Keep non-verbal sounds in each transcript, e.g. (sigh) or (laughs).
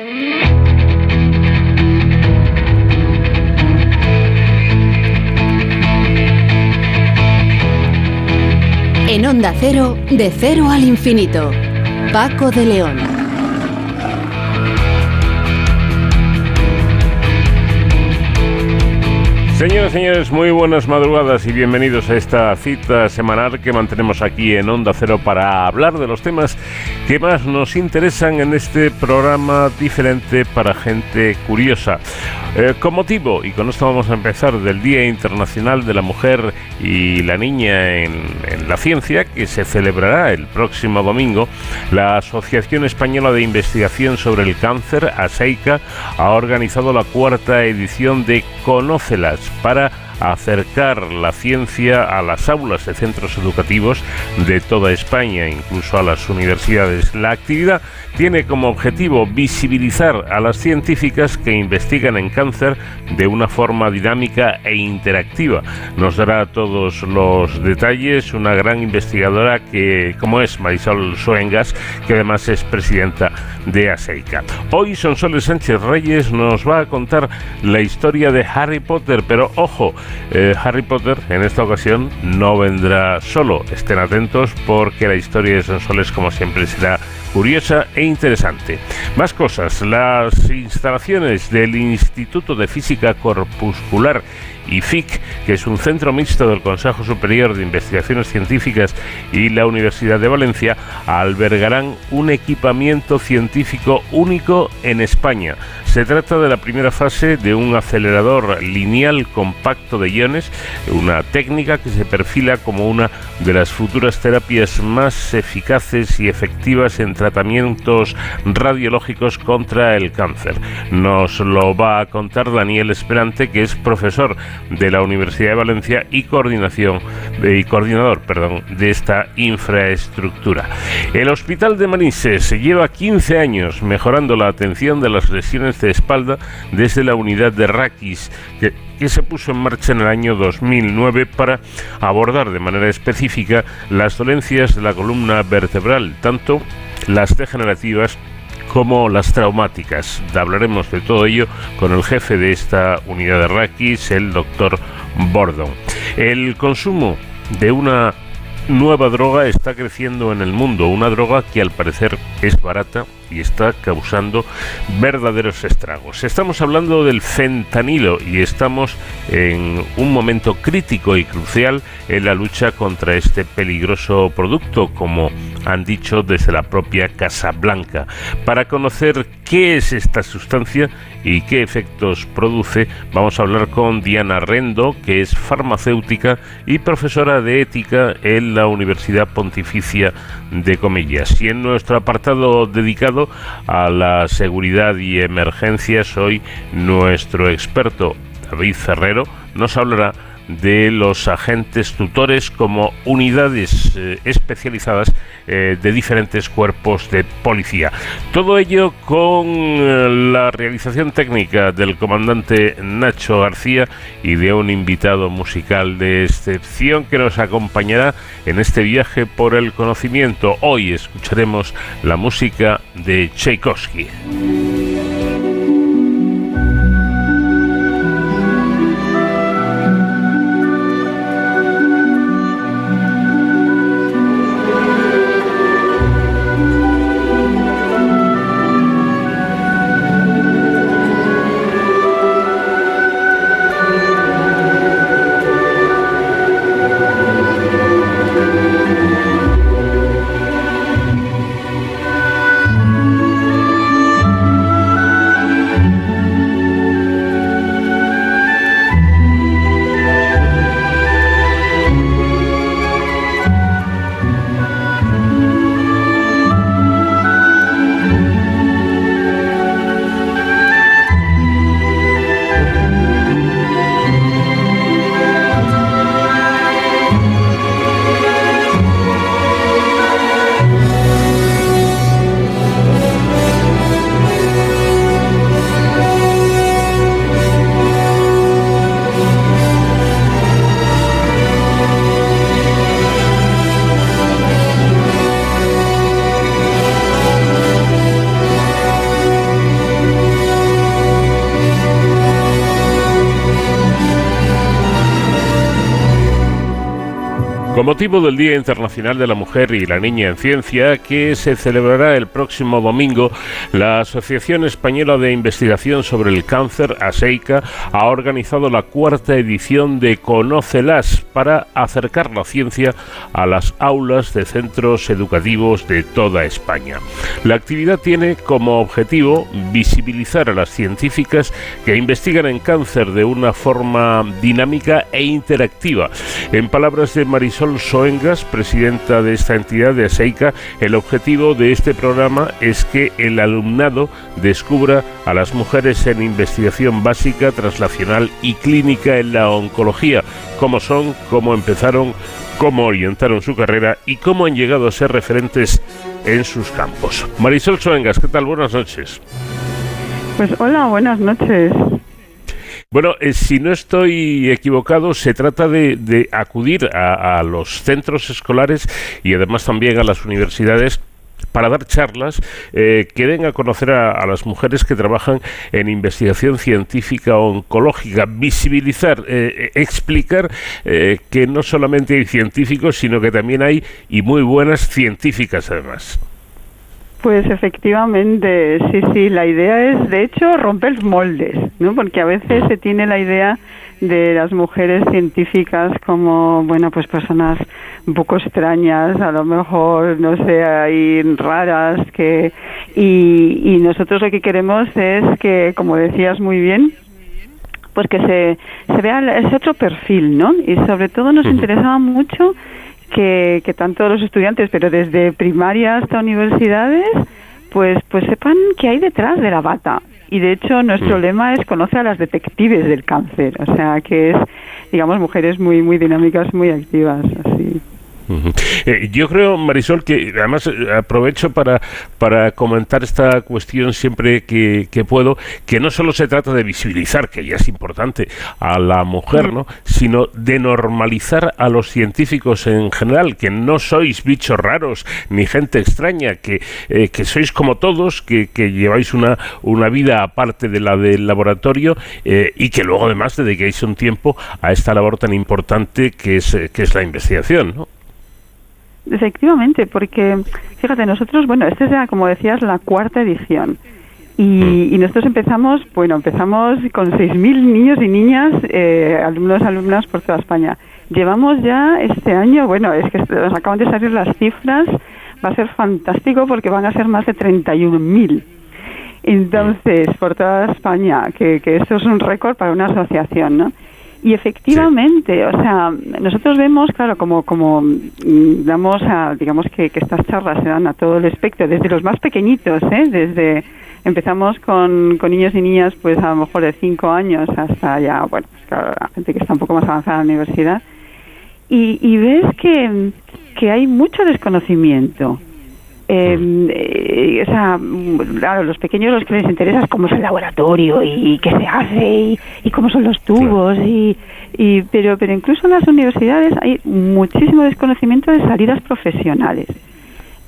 En Onda Cero, de cero al infinito. Paco de León. Señoras y señores, muy buenas madrugadas y bienvenidos a esta cita semanal que mantenemos aquí en Onda Cero para hablar de los temas que más nos interesan en este programa diferente para gente curiosa. Eh, con motivo, y con esto vamos a empezar, del Día Internacional de la Mujer y la Niña en, en la Ciencia, que se celebrará el próximo domingo, la Asociación Española de Investigación sobre el Cáncer, ASEICA, ha organizado la cuarta edición de Conócelas para acercar la ciencia a las aulas de centros educativos de toda España, incluso a las universidades. La actividad tiene como objetivo visibilizar a las científicas que investigan en cáncer de una forma dinámica e interactiva. Nos dará todos los detalles una gran investigadora que, como es Marisol Soengas, que además es presidenta de ASEICA. Hoy Sonsoles Sánchez Reyes nos va a contar la historia de Harry Potter, pero ojo, eh, Harry Potter en esta ocasión no vendrá solo. Estén atentos porque la historia de Sonsoles, como siempre, será curiosa e interesante. Más cosas, las instalaciones del Instituto de Física Corpuscular FIC, que es un centro mixto del Consejo Superior de Investigaciones Científicas y la Universidad de Valencia, albergarán un equipamiento científico único en España. Se trata de la primera fase de un acelerador lineal compacto de iones, una técnica que se perfila como una de las futuras terapias más eficaces y efectivas en tratamientos radiológicos contra el cáncer. Nos lo va a contar Daniel Esperante, que es profesor de la Universidad de Valencia y coordinación y coordinador, perdón, de esta infraestructura. El Hospital de Manises lleva 15 años mejorando la atención de las lesiones de espalda desde la unidad de Raquis que, que se puso en marcha en el año 2009 para abordar de manera específica las dolencias de la columna vertebral, tanto las degenerativas como las traumáticas. Hablaremos de todo ello con el jefe de esta unidad de Raquis, el doctor Bordon. El consumo de una nueva droga está creciendo en el mundo, una droga que al parecer es barata y está causando verdaderos estragos. Estamos hablando del fentanilo y estamos en un momento crítico y crucial en la lucha contra este peligroso producto, como han dicho desde la propia Casa Blanca. Para conocer qué es esta sustancia y qué efectos produce, vamos a hablar con Diana Rendo, que es farmacéutica y profesora de ética en la Universidad Pontificia de Comillas. Y en nuestro apartado dedicado a la seguridad y emergencias, hoy nuestro experto David Ferrero nos hablará de los agentes tutores como unidades eh, especializadas eh, de diferentes cuerpos de policía. Todo ello con eh, la realización técnica del comandante Nacho García y de un invitado musical de excepción que nos acompañará en este viaje por el conocimiento. Hoy escucharemos la música de Tchaikovsky. Motivo del Día Internacional de la Mujer y la Niña en Ciencia, que se celebrará el próximo domingo, la Asociación Española de Investigación sobre el Cáncer, ASEICA, ha organizado la cuarta edición de Conócelas para acercar la ciencia a las aulas de centros educativos de toda España. La actividad tiene como objetivo visibilizar a las científicas que investigan en cáncer de una forma dinámica e interactiva. En palabras de Marisol Soengas, presidenta de esta entidad de ASEICA, el objetivo de este programa es que el alumnado descubra a las mujeres en investigación básica, traslacional y clínica en la oncología, cómo son, cómo empezaron, cómo orientaron su carrera y cómo han llegado a ser referentes en sus campos. Marisol Soengas, ¿qué tal? Buenas noches. Pues hola, buenas noches. Bueno, eh, si no estoy equivocado, se trata de, acudir a, los centros escolares y además también a las universidades para dar charlas eh, que den a conocer a, las mujeres que trabajan en investigación científica oncológica, visibilizar, eh, explicar que no solamente hay científicos, sino que también hay y muy buenas científicas además. Pues efectivamente, sí, sí, la idea es, de hecho, romper moldes, ¿no? Porque a veces se tiene la idea de las mujeres científicas como, bueno, pues personas un poco extrañas, a lo mejor, no sé, ahí raras, que... Y, y nosotros lo que queremos es que, como decías muy bien, pues que se, se vea ese otro perfil, ¿no? Y sobre todo nos interesaba mucho que, que tanto los estudiantes, pero desde primaria hasta universidades, pues, pues sepan qué hay detrás de la bata. Y de hecho nuestro mm. lema es conoce a las detectives del cáncer, o sea que es, digamos, mujeres muy, muy dinámicas, muy activas, así. Eh, yo creo, Marisol, que además eh, aprovecho para, para comentar esta cuestión siempre que, puedo, que no solo se trata de visibilizar, que ya es importante, a la mujer, ¿no? sino de normalizar a los científicos en general, que no sois bichos raros ni gente extraña, que, eh, que sois como todos, que, que, lleváis una, una vida aparte de la del laboratorio y que luego además dediquéis un tiempo a esta labor tan importante que es, que es la investigación. ¿no? Efectivamente, porque fíjate, nosotros, bueno, esta es ya, como decías, la cuarta edición. Y, mm. nosotros empezamos, bueno, empezamos con 6.000 niños y niñas, eh, alumnos, alumnas por toda España. Llevamos ya este año, bueno, es que nos acaban de salir las cifras, va a ser fantástico porque van a ser más de 31.000. Entonces, por toda España, que, que eso es un récord para una asociación, ¿no? Y efectivamente, o sea, nosotros vemos, claro, como, como mm, damos a, digamos que, que, estas charlas se dan a todo el espectro, desde los más pequeñitos, ¿eh? desde empezamos con, con niños y niñas, pues a lo mejor de cinco años hasta ya, bueno, pues claro, la gente que está un poco más avanzada en la universidad, y, y ves que, que hay mucho desconocimiento. Em, eh, o sea, claro, los pequeños los que les interesa es cómo es el laboratorio y qué se hace y, cómo son los tubos y, y, pero pero incluso en las universidades hay muchísimo desconocimiento de salidas profesionales.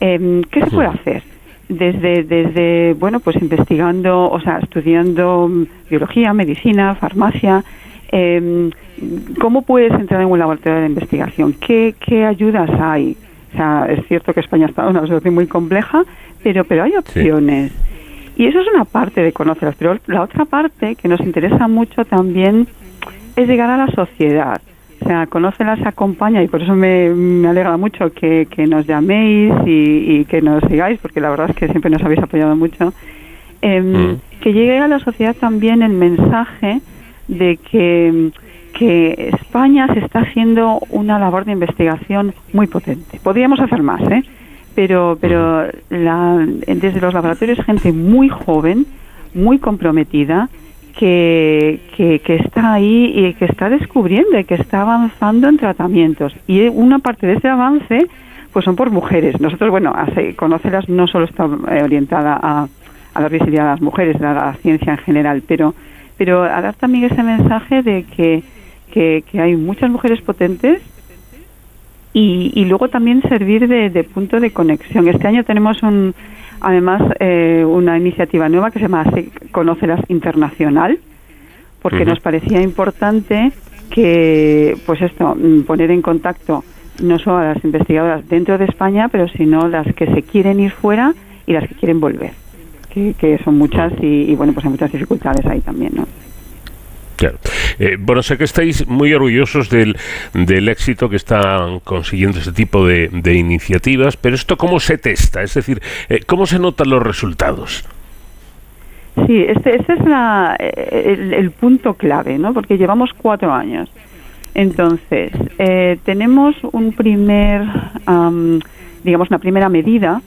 Eh, ¿Qué se puede hacer? Desde, desde, bueno, pues investigando, o sea, estudiando biología, medicina, farmacia, eh, ¿cómo puedes entrar en un laboratorio de investigación? ¿Qué, qué ayudas hay? O sea, es cierto que España está en una situación muy compleja, pero, pero hay opciones. Y eso es una parte de conocerlas, pero la otra parte que nos interesa mucho también es llegar a la sociedad. O sea, conocerlas acompaña y por eso me, me alegra mucho que, que nos llaméis y, que nos sigáis, porque la verdad es que siempre nos habéis apoyado mucho. Mm. Que llegue a la sociedad también el mensaje de que que España se está haciendo una labor de investigación muy potente. Podríamos hacer más, ¿eh? Pero, pero la, desde los laboratorios gente muy joven, muy comprometida, que, que, está ahí y que está descubriendo y que está avanzando en tratamientos. Y una parte de ese avance pues son por mujeres. Nosotros, bueno, conocerlas no solo está eh, orientada a, a dar visibilidad a las mujeres, a la ciencia en general, pero, pero a dar también ese mensaje de que que, hay muchas mujeres potentes y, luego también servir de, punto de conexión. Este año tenemos un, además eh, una iniciativa nueva que se llama Conócelas Internacional, porque nos parecía importante que, pues esto, mm, poner en contacto no solo a las investigadoras dentro de España, pero sino las que se quieren ir fuera y las que quieren volver, que, son muchas y, bueno, pues hay muchas dificultades ahí también, ¿no? Claro. Eh, bueno, sé que estáis muy orgullosos del, del éxito que están consiguiendo este tipo de, iniciativas, pero esto cómo se testa, es decir, eh, cómo se notan los resultados. Sí, este, este es la, el, el, punto clave, ¿no? Porque llevamos cuatro años. Entonces, eh, tenemos un primer, digamos, una primera medida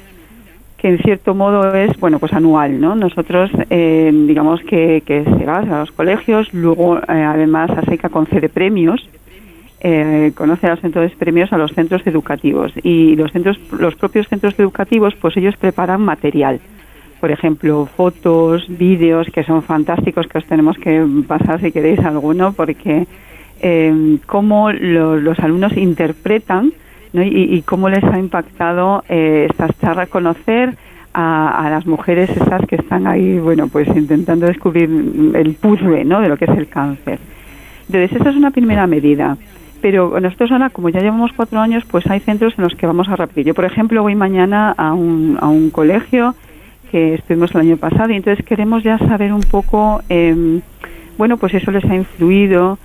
que en cierto modo es, bueno, pues anual, ¿no? Nosotros, eh, digamos que, que, se va a los colegios, luego eh, además ASECA concede premios, conoce a los centros premios a los centros educativos y los centros, los propios centros educativos, pues ellos preparan material por ejemplo, fotos, vídeos que son fantásticos, que os tenemos que pasar si queréis alguno, porque eh, cómo los alumnos interpretan y, cómo les ha impactado eh, estas charlas, conocer a, las mujeres esas que están ahí, bueno, pues intentando descubrir el puzzle ¿no? de lo que es el cáncer. Entonces, esa es una primera medida. Pero nosotros ahora, como ya llevamos cuatro años, pues hay centros en los que vamos a repetir. Yo, por ejemplo, voy mañana a un, a un colegio que estuvimos el año pasado y entonces queremos ya saber un poco, eh, bueno, pues eso les ha influido,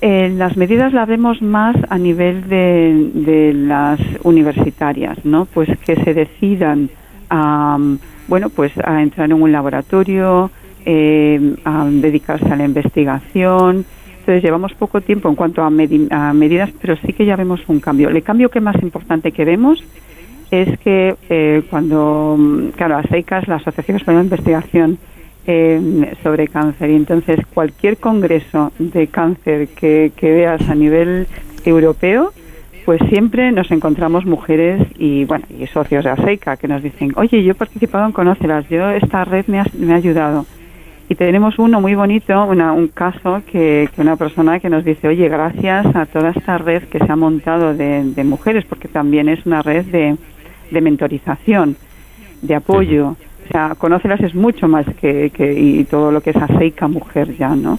eh, las medidas las vemos más a nivel de, las universitarias, ¿no? Pues que se decidan a, bueno, pues a entrar en un laboratorio, eh, a dedicarse a la investigación. Entonces llevamos poco tiempo en cuanto a, medidas, pero sí que ya vemos un cambio. El cambio que más importante que vemos es que eh, cuando, claro, ASEICAS, la Asociación Española de Investigación, eh, sobre cáncer. Y entonces cualquier congreso de cáncer que, veas a nivel europeo, pues siempre nos encontramos mujeres y bueno y socios de ASEICA que nos dicen, oye, yo he participado en Conocelas, yo esta red me ha, me ha ayudado. Y tenemos uno muy bonito, una, un caso que, que, una persona que nos dice, oye, gracias a toda esta red que se ha montado de, de mujeres, porque también es una red de, de mentorización, de apoyo, o sea, conócelas es mucho más que, y todo lo que es aceica mujer ya, ¿no?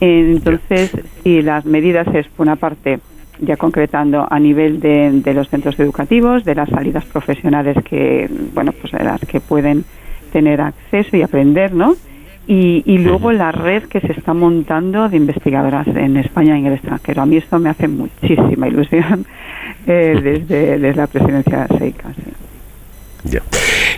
Entonces, si las medidas es, por una parte, ya concretando a nivel de, los centros educativos, de las salidas profesionales que, bueno, pues de las que pueden tener acceso y aprender, ¿no? Y, y luego la red que se está montando de investigadoras en España y en el extranjero. A mí esto me hace muchísima ilusión (laughs) eh, desde, desde la presidencia de SEICA. Ya.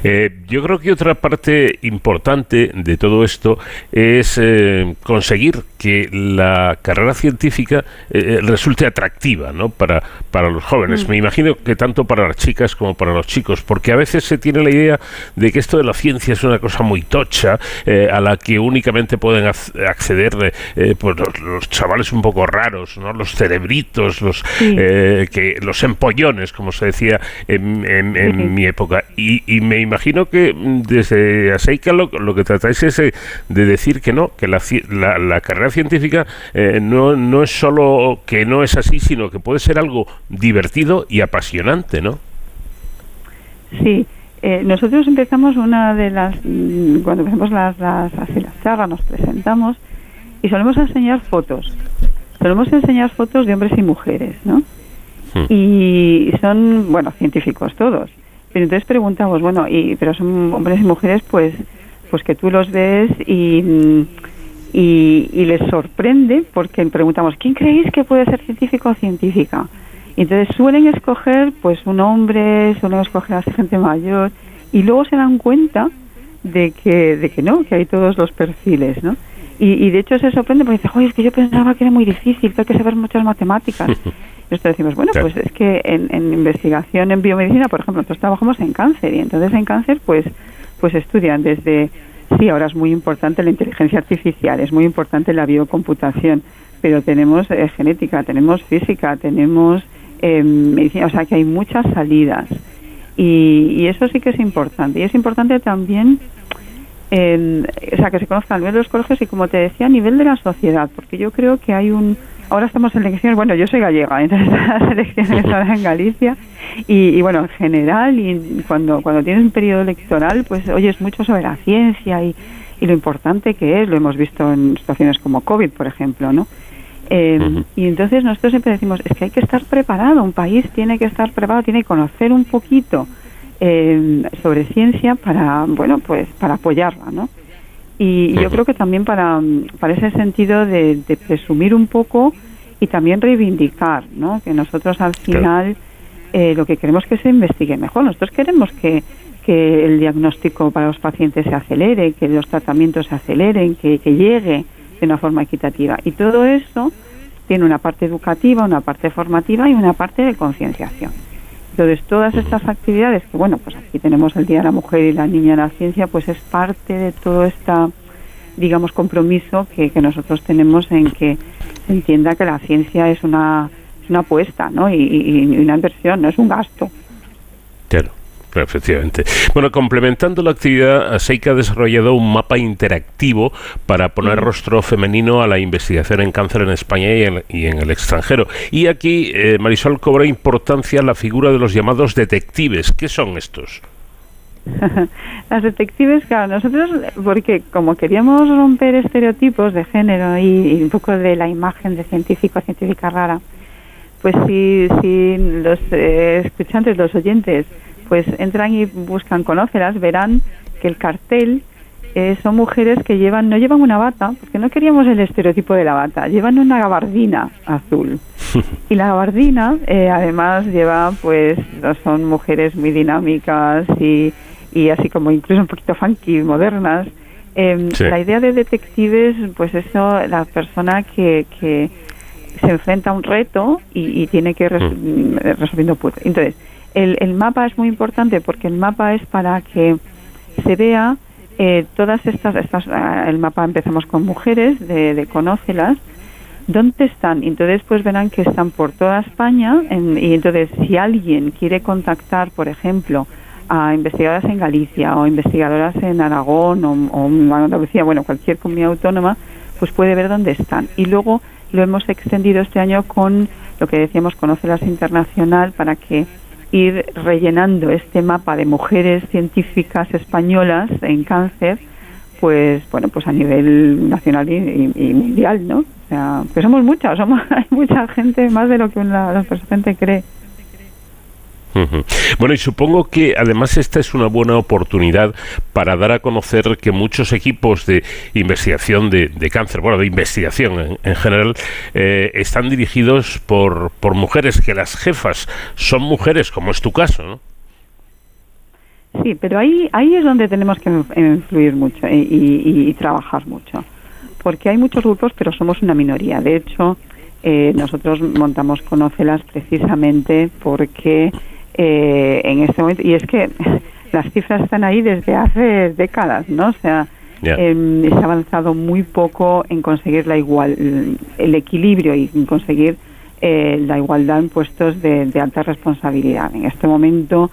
Eh, yo creo que otra parte importante de todo esto es eh, conseguir que la carrera científica eh, resulte atractiva ¿no? para, para los jóvenes. Mm. Me imagino que tanto para las chicas como para los chicos, porque a veces se tiene la idea de que esto de la ciencia es una cosa muy tocha a la que únicamente pueden acceder pues los, chavales un poco raros, ¿no? los cerebritos, los, que, los empollones, como se decía en, en mi época. Y, y me imagino que mm, desde Aseika lo, lo que tratáis es eh, de decir que no, que la, la, carrera científica eh, no, no es solo que no es así, sino que puede ser algo divertido y apasionante, ¿no? Sí, eh, nosotros empezamos una de las, mm, cuando empezamos las, las, las charlas, nos presentamos y solemos enseñar fotos. Solemos enseñar fotos de hombres y mujeres, ¿no? Hmm. Y son, bueno, científicos todos. Pero entonces preguntamos, bueno, y, pero son hombres y mujeres, pues, pues que tú los ves y, y, les sorprende porque preguntamos, ¿quién creéis que puede ser científico o científica? Y entonces suelen escoger, pues, un hombre, suelen escoger a gente mayor y luego se dan cuenta de que, de que no, que hay todos los perfiles, ¿no? Y, y de hecho se sorprende porque dice, oye, es que yo pensaba que era muy difícil, que hay que saber muchas matemáticas. (laughs) Nosotros decimos, bueno, pues es que en, investigación en biomedicina, por ejemplo, nosotros trabajamos en cáncer y entonces en cáncer pues, pues estudian desde, sí, ahora es muy importante la inteligencia artificial, es muy importante la biocomputación, pero tenemos eh, genética, tenemos física, tenemos eh, medicina, o sea que hay muchas salidas y, y eso sí que es importante. Y es importante también o sea, que se conozca a nivel de los colegios y, como te decía, a nivel de la sociedad, porque yo creo que hay un... Ahora estamos en elecciones, bueno, yo soy gallega, entonces (laughs) las elecciones ahora en Galicia y, bueno, en general, y cuando, cuando tienes un periodo electoral, pues oyes mucho sobre la ciencia y, y lo importante que es, lo hemos visto en situaciones como COVID, por ejemplo, ¿no? Eh, y entonces nosotros siempre decimos, es que hay que estar preparado, un país tiene que estar preparado, tiene que conocer un poquito eh, sobre ciencia para, bueno, pues para apoyarla, ¿no? Y yo creo que también para, para ese sentido de, presumir un poco y también reivindicar, ¿no? Que nosotros al final eh, lo que queremos es que se investigue mejor. Nosotros queremos que, que el diagnóstico para los pacientes se acelere, que los tratamientos se aceleren, que, que llegue de una forma equitativa. Y todo eso tiene una parte educativa, una parte formativa y una parte de concienciación. Entonces, todas estas actividades, que bueno, pues aquí tenemos el Día de la Mujer y la Niña en la Ciencia, pues es parte de todo este, digamos, compromiso que, nosotros tenemos en que se entienda que la ciencia es una, una apuesta, ¿no? Y, y una inversión, no es un gasto. Claro. Efectivamente. Bueno, complementando la actividad, Seika ha desarrollado un mapa interactivo para poner rostro femenino a la investigación en cáncer en España y en, el extranjero. Y aquí, eh, Marisol, cobra importancia la figura de los llamados detectives. ¿Qué son estos? (laughs) Las detectives, claro, nosotros, porque como queríamos romper estereotipos de género y, un poco de la imagen de científico, científica rara, pues si, si los eh, escuchantes, los oyentes, pues entran y buscan conócelas, verán que el cartel eh, son mujeres que llevan, no llevan una bata, porque no queríamos el estereotipo de la bata, llevan una gabardina azul. (laughs) y la gabardina, eh, además, lleva, pues, son mujeres muy dinámicas y, y así como incluso un poquito funky, modernas. Em, la idea de detectives, pues eso, la persona que, que se enfrenta a un reto y, tiene que ir mm. resolviendo puzzles. Entonces, el, el, mapa es muy importante porque el mapa es para que se vea eh, todas estas, estas ah, el mapa empezamos con mujeres de, conócelas. Dónde están entonces pues verán que están por toda España y entonces si alguien quiere contactar por ejemplo a investigadoras en Galicia o investigadoras en Aragón o, o en Andalucía bueno cualquier comunidad autónoma pues puede ver dónde están. Y luego lo hemos extendido este año con lo que decíamos Conócelas Internacional para que ir rellenando este mapa de mujeres científicas españolas en cáncer, pues bueno, pues a nivel nacional y, mundial, ¿no? O sea, pues somos muchas, somos (laughs) hay mucha gente más de lo que una, la gente cree. Bueno, y supongo que además esta es una buena oportunidad para dar a conocer que muchos equipos de investigación de, cáncer, bueno, de investigación en, general, eh, están dirigidos por, por mujeres, que las jefas son mujeres, como es tu caso, ¿no? Sí, pero ahí, ahí es donde tenemos que influir mucho y, trabajar mucho, porque hay muchos grupos, pero somos una minoría. De hecho, eh, nosotros montamos Conócelas precisamente porque eh, en este momento. Y es que las cifras están ahí desde hace décadas, ¿no? O sea, em, se ha avanzado muy poco en conseguir la igual, el equilibrio y en conseguir eh, la igualdad en puestos de, alta responsabilidad. En este momento,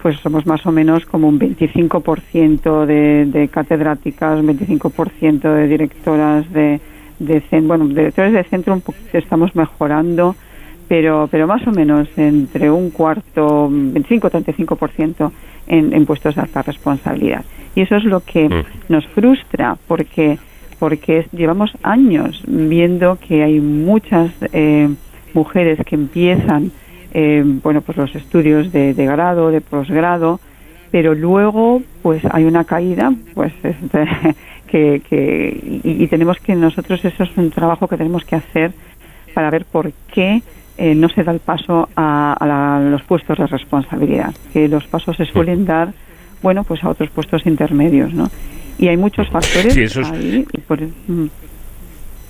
pues somos más o menos como un 25% de, de catedráticas, un 25% de directoras de, de bueno, directores de centro un poquito estamos mejorando pero, pero más o menos entre un cuarto, 25-35% en, en puestos de alta responsabilidad. Y eso es lo que mm. nos frustra porque, porque llevamos años viendo que hay muchas eh, mujeres que empiezan eh, bueno, pues los estudios de, de grado, de posgrado, pero luego pues hay una caída pues (laughs) este, que, que y, y, tenemos que nosotros eso es un trabajo que tenemos que hacer para ver por qué eh, no se da el paso a, los puestos de responsabilidad, que los pasos se suelen dar, bueno, pues a otros puestos intermedios, ¿no? Y hay muchos factores ahí. Y por, mm.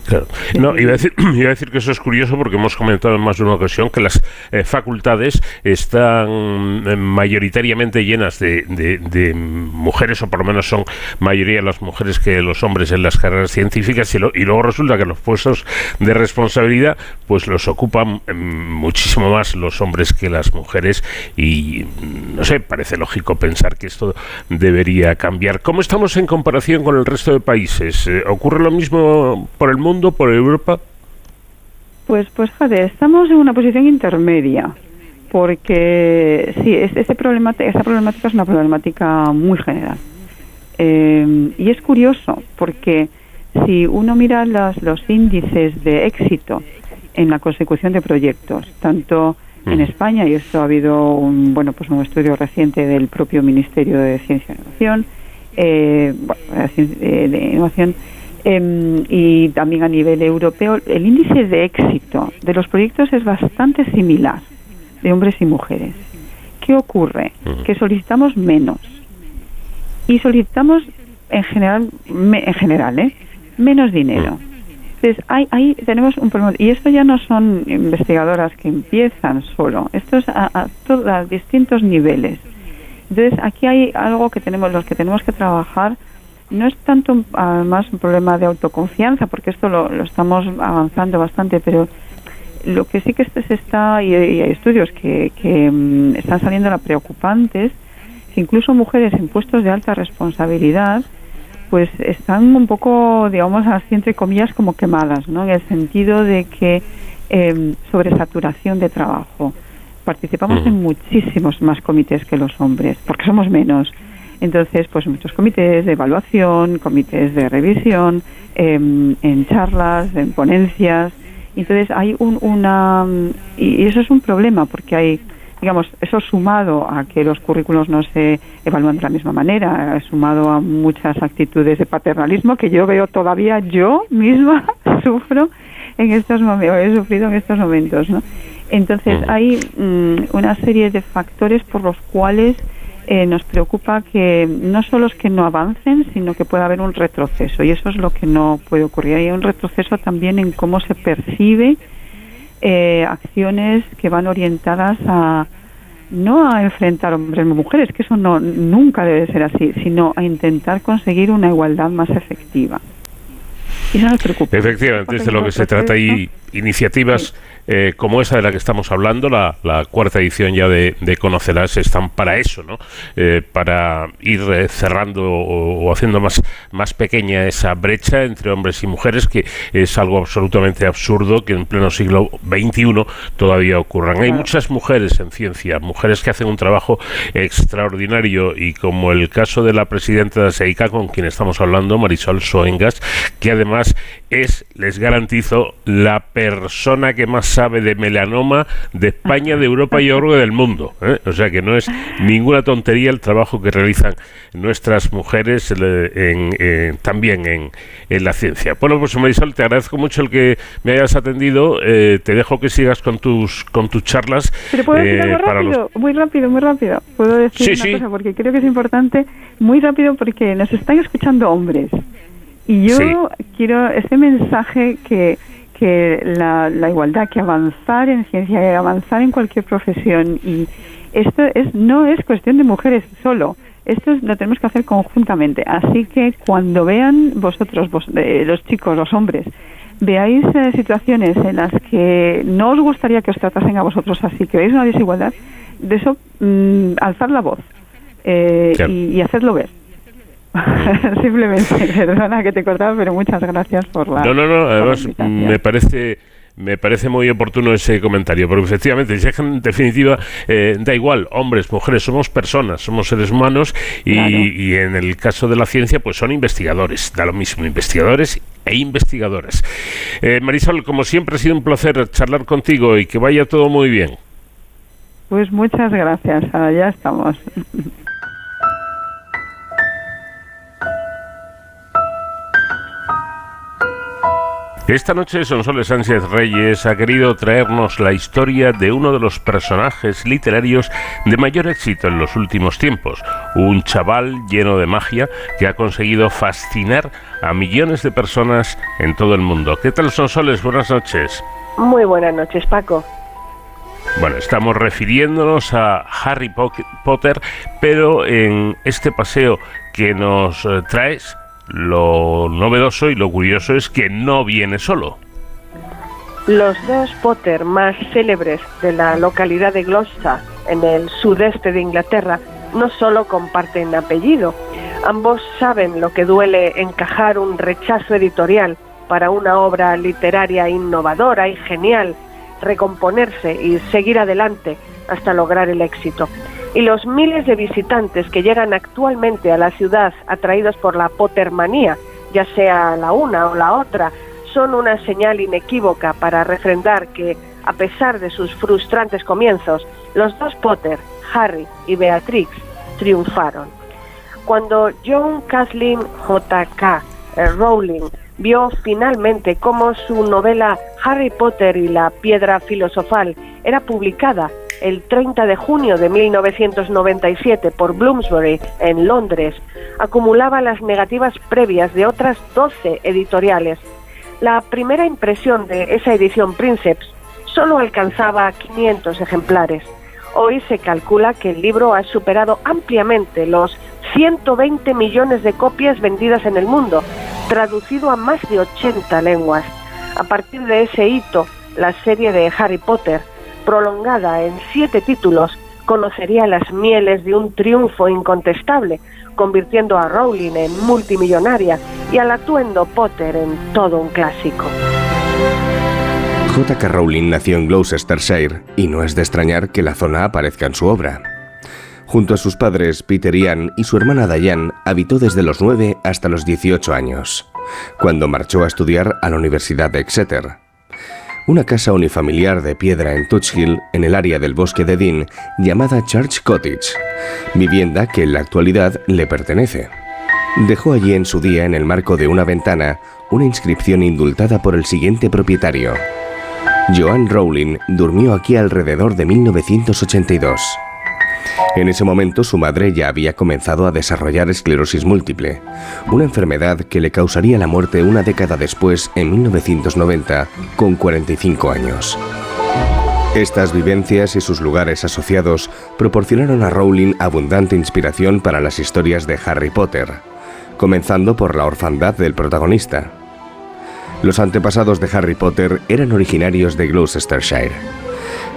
Claro. No, iba a, decir, (clears throat) iba a decir que eso es curioso porque hemos comentado en más de una ocasión que las eh, facultades están eh, mayoritariamente llenas de, mujeres, o por lo menos son mayoría las mujeres que los hombres en las carreras científicas, y, y luego resulta que los puestos de responsabilidad pues los ocupan mm, muchísimo más los hombres que las mujeres y mm, no sé, parece lógico pensar que esto debería cambiar. ¿Cómo estamos en comparación con el resto de países? Eh, ¿Ocurre lo mismo por el mundo? Por Europa? Pues, pues, joder, estamos en una posición intermedia, porque sí, este problemática, esta problemática es una problemática muy general. Eh, y es curioso, porque si uno mira los, los índices de éxito en la consecución de proyectos, tanto en España, y esto ha habido un, bueno, pues un estudio reciente del propio Ministerio de Ciencia e Innovación, eh, eh, de Innovación em, y también a nivel europeo, el índice de éxito de los proyectos es bastante similar de hombres y mujeres. ¿Qué ocurre? Que solicitamos menos y solicitamos en general, en general, ¿eh? menos dinero. Entonces, ahí, tenemos un problema. Y esto ya no son investigadoras que empiezan solo, esto es a, a, distintos niveles. Entonces, aquí hay algo que tenemos, los que tenemos que trabajar, no es tanto además un problema de autoconfianza, porque esto lo, estamos avanzando bastante, pero lo que sí que se está, y, hay estudios que, que mm, están saliendo preocupantes, que incluso mujeres en puestos de alta responsabilidad, pues están un poco, digamos, así entre comillas, como quemadas, ¿no? En el sentido de que eh, sobresaturación de trabajo. Participamos en muchísimos más comités que los hombres, porque somos menos. Entonces, pues muchos comités de evaluación, comités de revisión, em, en charlas, en ponencias. Entonces hay un, una... Y eso es un problema, porque hay digamos, eso sumado a que los currículos no se evalúan de la misma manera, sumado a muchas actitudes de paternalismo que yo veo todavía yo misma (laughs) sufro en estos momentos, he sufrido en estos momentos, ¿no? Entonces hay mm, una serie de factores por los cuales eh, nos preocupa que no solo es que no avancen, sino que pueda haber un retroceso y eso es lo que no puede ocurrir. Hay un retroceso también en cómo se percibe eh, acciones que van orientadas a no a enfrentar hombres y mujeres, que eso no nunca debe ser así, sino a intentar conseguir una igualdad más efectiva. Y eso nos preocupa. Efectivamente, es de lo que se trata y iniciativas eh, como esa de la que estamos hablando, la, cuarta edición ya de, Conocerás, están para eso, ¿no? Eh, para ir eh, cerrando o, haciendo más, más pequeña esa brecha entre hombres y mujeres, que es algo absolutamente absurdo que en pleno siglo XXI todavía ocurran. Hay muchas mujeres en ciencia, mujeres que hacen un trabajo extraordinario y como el caso de la presidenta de SEICA, con quien estamos hablando, Marisol Soengas, que además es, les garantizo, la persona que más sabe de melanoma de España, de Europa y ahora del mundo. ¿eh? O sea que no es ninguna tontería el trabajo que realizan nuestras mujeres en, también en, en, la ciencia. Bueno, pues Marisol, te agradezco mucho el que me hayas atendido. Eh, te dejo que sigas con tus con tus charlas. Pero puedo decir eh, algo rápido, muy rápido, muy rápido. Puedo decir una cosa porque creo que es importante, muy rápido porque nos están escuchando hombres. Y yo quiero ese mensaje que que la, la, igualdad, que avanzar en ciencia, avanzar en cualquier profesión. Y esto es no es cuestión de mujeres solo. Esto lo tenemos que hacer conjuntamente. Así que cuando vean vosotros, eh, los chicos, los hombres, veáis eh, situaciones en las que no os gustaría que os tratasen a vosotros así, que veis una desigualdad, de eso mm, alzar la voz eh, y, y hacerlo ver (laughs) Simplemente, perdona que te cortaba, pero muchas gracias por la. No, no, no, además me parece me parece muy oportuno ese comentario, porque efectivamente, en definitiva, eh, da igual, hombres, mujeres, somos personas, somos seres humanos y, en el caso de la ciencia, pues son investigadores, da lo mismo, investigadores e investigadoras. Eh, Marisol, como siempre ha sido un placer charlar contigo y que vaya todo muy bien. Pues muchas gracias, ya estamos. (laughs) Esta noche Sonsoles Sánchez Reyes ha querido traernos la historia de uno de los personajes literarios de mayor éxito en los últimos tiempos, un chaval lleno de magia que ha conseguido fascinar a millones de personas en todo el mundo. ¿Qué tal Sonsoles? Buenas noches. Muy buenas noches, Paco. Bueno, estamos refiriéndonos a Harry Potter, pero en este paseo que nos eh, traes lo novedoso y lo curioso es que no viene solo. Los dos Potter más célebres de la localidad de Gloucester, en el sudeste de Inglaterra, no solo comparten apellido, ambos saben lo que duele encajar un rechazo editorial para una obra literaria innovadora y genial, recomponerse y seguir adelante hasta lograr el éxito y los miles de visitantes que llegan actualmente a la ciudad atraídos por la Pottermanía ya sea la una o la otra, son una señal inequívoca para refrendar que, a pesar de sus frustrantes comienzos, los dos Potter, Harry y Beatrix, triunfaron. Cuando John Kathleen J.K. Rowling vio finalmente cómo su novela Harry Potter y la piedra filosofal era publicada el 30 de junio de 1997 por Bloomsbury en Londres, acumulaba las negativas previas de otras 12 editoriales. La primera impresión de esa edición Princeps solo alcanzaba 500 ejemplares. Hoy se calcula que el libro ha superado ampliamente los 120 millones de copias vendidas en el mundo, traducido a más de 80 lenguas. A partir de ese hito, la serie de Harry Potter prolongada en siete títulos, conocería las mieles de un triunfo incontestable, convirtiendo a Rowling en multimillonaria y al atuendo Potter en todo un clásico. J.K. Rowling nació en Gloucestershire y no es de extrañar que la zona aparezca en su obra. Junto a sus padres, Peter Anne, y su hermana Diane, habitó desde los 9 hasta los 18 años, cuando marchó a estudiar a la Universidad de Exeter una casa unifamiliar de piedra en Touch Hill, en el área del bosque de Dean, llamada Church Cottage, vivienda que en la actualidad le pertenece. Dejó allí en su día, en el marco de una ventana, una inscripción indultada por el siguiente propietario. Joan Rowling durmió aquí alrededor de 1982. En ese momento su madre ya había comenzado a desarrollar esclerosis múltiple, una enfermedad que le causaría la muerte una década después, en 1990, con 45 años. Estas vivencias y sus lugares asociados proporcionaron a Rowling abundante inspiración para las historias de Harry Potter, comenzando por la orfandad del protagonista. Los antepasados de Harry Potter eran originarios de Gloucestershire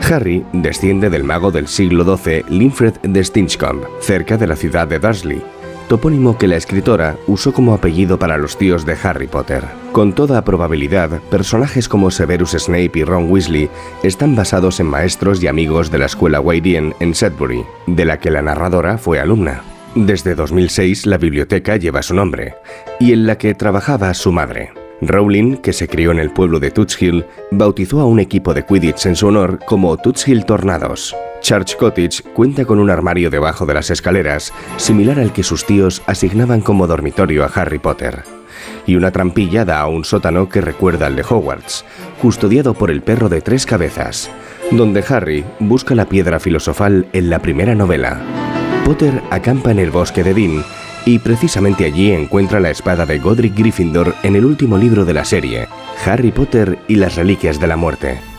Harry desciende del mago del siglo XII Linfred de Stinchcombe, cerca de la ciudad de Dursley, topónimo que la escritora usó como apellido para los tíos de Harry Potter. Con toda probabilidad, personajes como Severus Snape y Ron Weasley están basados en maestros y amigos de la escuela Waydien en Sedbury, de la que la narradora fue alumna. Desde 2006 la biblioteca lleva su nombre, y en la que trabajaba su madre. Rowling, que se crió en el pueblo de Tuts Hill, bautizó a un equipo de Quidditch en su honor como Tuts Hill Tornados. Church Cottage cuenta con un armario debajo de las escaleras, similar al que sus tíos asignaban como dormitorio a Harry Potter. Y una trampilla da a un sótano que recuerda al de Hogwarts, custodiado por el perro de tres cabezas, donde Harry busca la piedra filosofal en la primera novela. Potter acampa en el bosque de Dean y precisamente allí encuentra la espada de Godric Gryffindor en el último libro de la serie, Harry Potter y las Reliquias de la Muerte.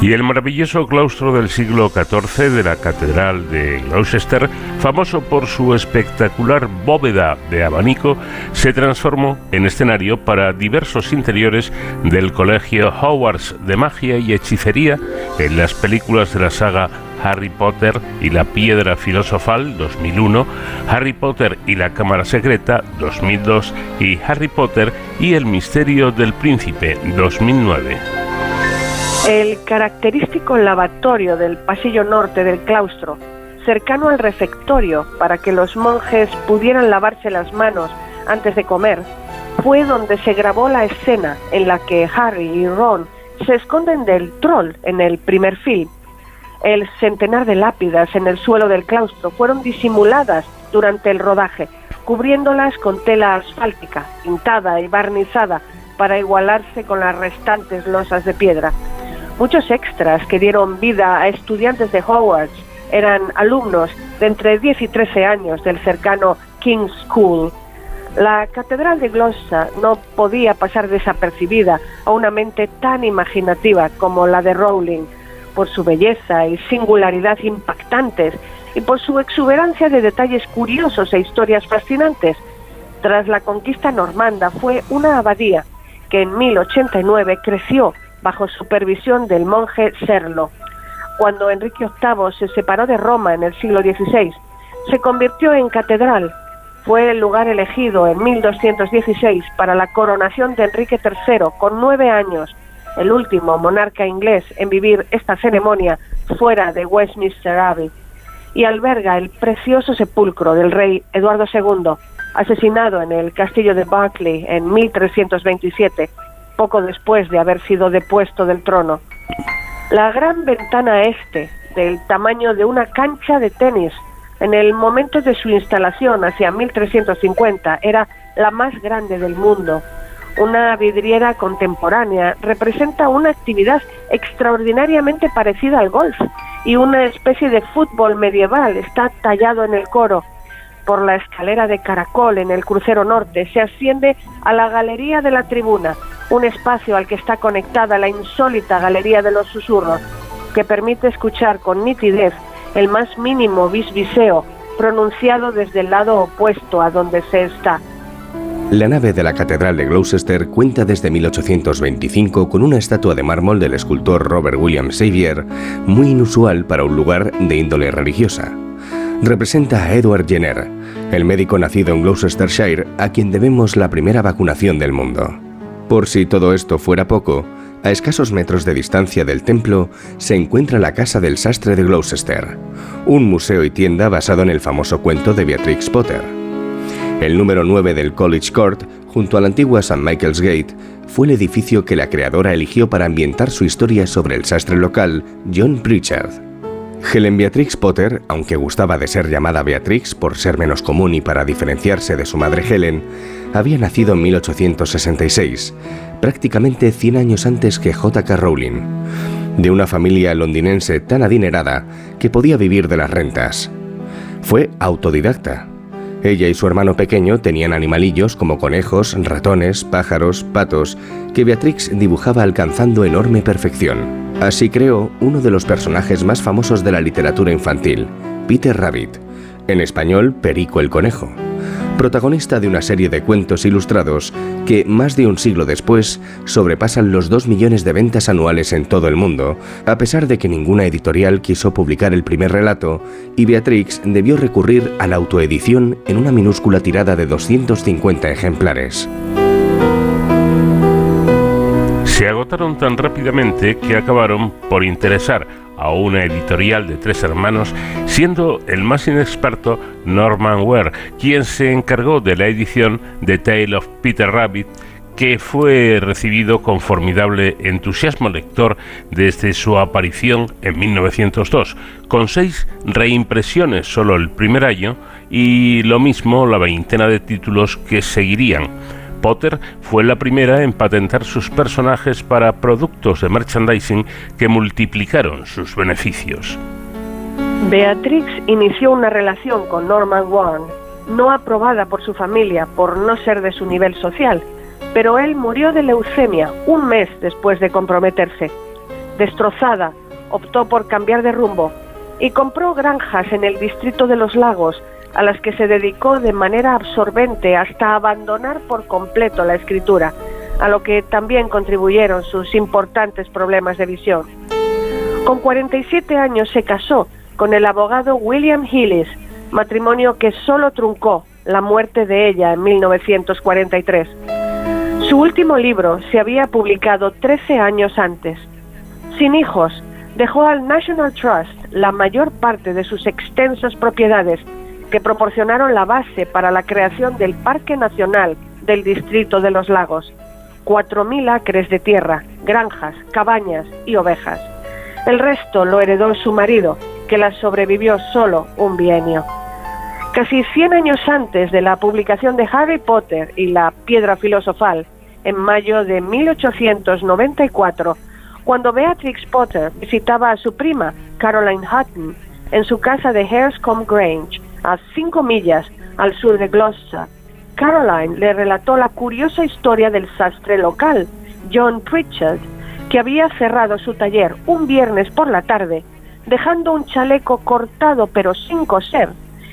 Y el maravilloso claustro del siglo XIV de la Catedral de Gloucester, famoso por su espectacular bóveda de abanico, se transformó en escenario para diversos interiores del Colegio Hogwarts de Magia y Hechicería en las películas de la saga Harry Potter y la Piedra Filosofal 2001, Harry Potter y la Cámara Secreta 2002 y Harry Potter y el Misterio del Príncipe 2009. El característico lavatorio del pasillo norte del claustro, cercano al refectorio para que los monjes pudieran lavarse las manos antes de comer, fue donde se grabó la escena en la que Harry y Ron se esconden del troll en el primer film el centenar de lápidas en el suelo del claustro fueron disimuladas durante el rodaje, cubriéndolas con tela asfáltica, pintada y barnizada para igualarse con las restantes losas de piedra. Muchos extras que dieron vida a estudiantes de Hogwarts eran alumnos de entre 10 y 13 años del cercano King's School. La Catedral de Gloucester no podía pasar desapercibida a una mente tan imaginativa como la de Rowling, por su belleza y singularidad impactantes y por su exuberancia de detalles curiosos e historias fascinantes. Tras la conquista normanda fue una abadía que en 1089 creció bajo supervisión del monje Serlo. Cuando Enrique VIII se separó de Roma en el siglo XVI, se convirtió en catedral. Fue el lugar elegido en 1216 para la coronación de Enrique III con nueve años el último monarca inglés en vivir esta ceremonia fuera de Westminster Abbey. y alberga el precioso sepulcro del rey Eduardo II, asesinado en el castillo de Berkeley en 1327, poco después de haber sido depuesto del trono. La gran ventana este, del tamaño de una cancha de tenis, en el momento de su instalación hacia 1350 era la más grande del mundo. Una vidriera contemporánea representa una actividad extraordinariamente parecida al golf y una especie de fútbol medieval está tallado en el coro. Por la escalera de caracol en el crucero norte se asciende a la galería de la tribuna, un espacio al que está conectada la insólita galería de los susurros, que permite escuchar con nitidez el más mínimo bisbiseo pronunciado desde el lado opuesto a donde se está. La nave de la Catedral de Gloucester cuenta desde 1825 con una estatua de mármol del escultor Robert William Xavier, muy inusual para un lugar de índole religiosa. Representa a Edward Jenner, el médico nacido en Gloucestershire a quien debemos la primera vacunación del mundo. Por si todo esto fuera poco, a escasos metros de distancia del templo se encuentra la Casa del Sastre de Gloucester, un museo y tienda basado en el famoso cuento de Beatrix Potter. El número 9 del College Court, junto a la antigua St. Michael's Gate, fue el edificio que la creadora eligió para ambientar su historia sobre el sastre local John Pritchard. Helen Beatrix Potter, aunque gustaba de ser llamada Beatrix por ser menos común y para diferenciarse de su madre Helen, había nacido en 1866, prácticamente 100 años antes que J.K. Rowling, de una familia londinense tan adinerada que podía vivir de las rentas. Fue autodidacta. Ella y su hermano pequeño tenían animalillos como conejos, ratones, pájaros, patos, que Beatrix dibujaba alcanzando enorme perfección. Así creó uno de los personajes más famosos de la literatura infantil, Peter Rabbit, en español Perico el Conejo protagonista de una serie de cuentos ilustrados que, más de un siglo después, sobrepasan los 2 millones de ventas anuales en todo el mundo, a pesar de que ninguna editorial quiso publicar el primer relato y Beatrix debió recurrir a la autoedición en una minúscula tirada de 250 ejemplares. Se agotaron tan rápidamente que acabaron por interesar a una editorial de tres hermanos, siendo el más inexperto Norman Ware, quien se encargó de la edición de Tale of Peter Rabbit, que fue recibido con formidable entusiasmo lector desde su aparición en 1902, con seis reimpresiones solo el primer año y lo mismo la veintena de títulos que seguirían Potter fue la primera en patentar sus personajes para productos de merchandising que multiplicaron sus beneficios. Beatrix inició una relación con Norman Warren, no aprobada por su familia por no ser de su nivel social, pero él murió de leucemia un mes después de comprometerse. Destrozada, optó por cambiar de rumbo y compró granjas en el distrito de los lagos a las que se dedicó de manera absorbente hasta abandonar por completo la escritura, a lo que también contribuyeron sus importantes problemas de visión. Con 47 años se casó con el abogado William Hillis, matrimonio que solo truncó la muerte de ella en 1943. Su último libro se había publicado 13 años antes. Sin hijos, dejó al National Trust la mayor parte de sus extensas propiedades que proporcionaron la base para la creación del Parque Nacional del Distrito de los Lagos. 4.000 acres de tierra, granjas, cabañas y ovejas. El resto lo heredó su marido, que la sobrevivió solo un bienio. Casi 100 años antes de la publicación de Harry Potter y la Piedra Filosofal, en mayo de 1894, cuando Beatrix Potter visitaba a su prima, Caroline Hutton, en su casa de Harescombe Grange, a cinco millas al sur de Gloucester, Caroline le relató la curiosa historia del sastre local, John Pritchard, que había cerrado su taller un viernes por la tarde, dejando un chaleco cortado pero sin coser,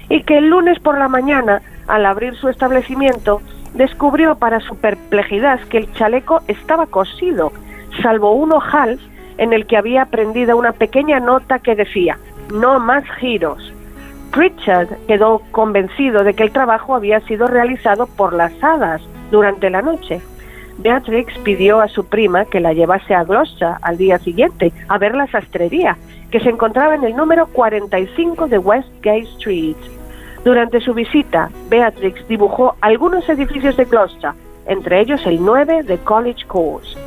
y que el lunes por la mañana, al abrir su establecimiento, descubrió para su perplejidad que el chaleco estaba cosido, salvo un ojal en el que había prendido una pequeña nota que decía, no más giros. Richard quedó convencido de que el trabajo había sido realizado por las hadas durante la noche. Beatrix pidió a su prima que la llevase a Gloucester al día siguiente a ver la sastrería que se encontraba en el número 45 de Westgate Street. Durante su visita, Beatrix dibujó algunos edificios de Gloucester, entre ellos el 9 de College Course.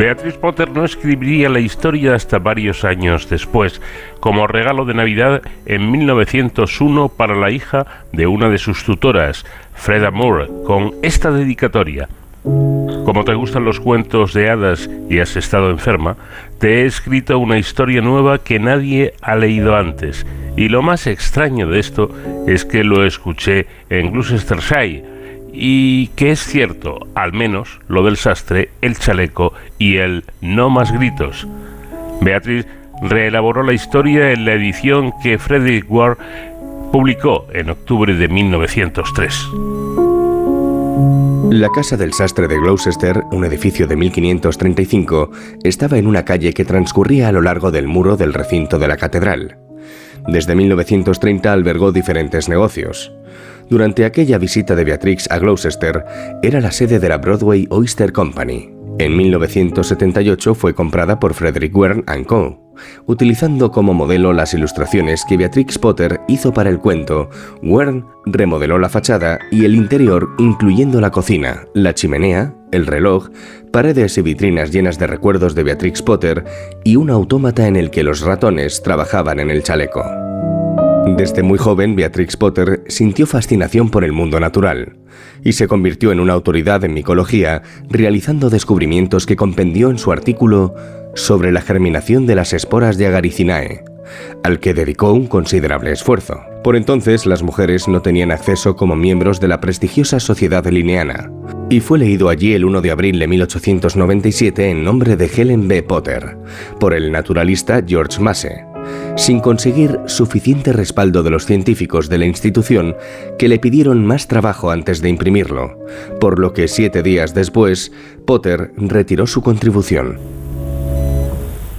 Beatriz Potter no escribiría la historia hasta varios años después, como regalo de Navidad en 1901 para la hija de una de sus tutoras, Freda Moore, con esta dedicatoria. Como te gustan los cuentos de hadas y has estado enferma, te he escrito una historia nueva que nadie ha leído antes. Y lo más extraño de esto es que lo escuché en Gloucestershire, y que es cierto, al menos, lo del sastre, el chaleco y el no más gritos. Beatriz reelaboró la historia en la edición que Frederick Ward publicó en octubre de 1903. La casa del sastre de Gloucester, un edificio de 1535, estaba en una calle que transcurría a lo largo del muro del recinto de la catedral. Desde 1930 albergó diferentes negocios. Durante aquella visita de Beatrix a Gloucester, era la sede de la Broadway Oyster Company. En 1978 fue comprada por Frederick Wern Co., utilizando como modelo las ilustraciones que Beatrix Potter hizo para el cuento. Wern remodeló la fachada y el interior, incluyendo la cocina, la chimenea, el reloj, paredes y vitrinas llenas de recuerdos de Beatrix Potter y un autómata en el que los ratones trabajaban en el chaleco. Desde muy joven, Beatrix Potter sintió fascinación por el mundo natural y se convirtió en una autoridad en micología, realizando descubrimientos que compendió en su artículo sobre la germinación de las esporas de Agaricinae, al que dedicó un considerable esfuerzo. Por entonces, las mujeres no tenían acceso como miembros de la prestigiosa Sociedad Lineana, y fue leído allí el 1 de abril de 1897 en nombre de Helen B. Potter, por el naturalista George Massey sin conseguir suficiente respaldo de los científicos de la institución que le pidieron más trabajo antes de imprimirlo, por lo que siete días después, Potter retiró su contribución.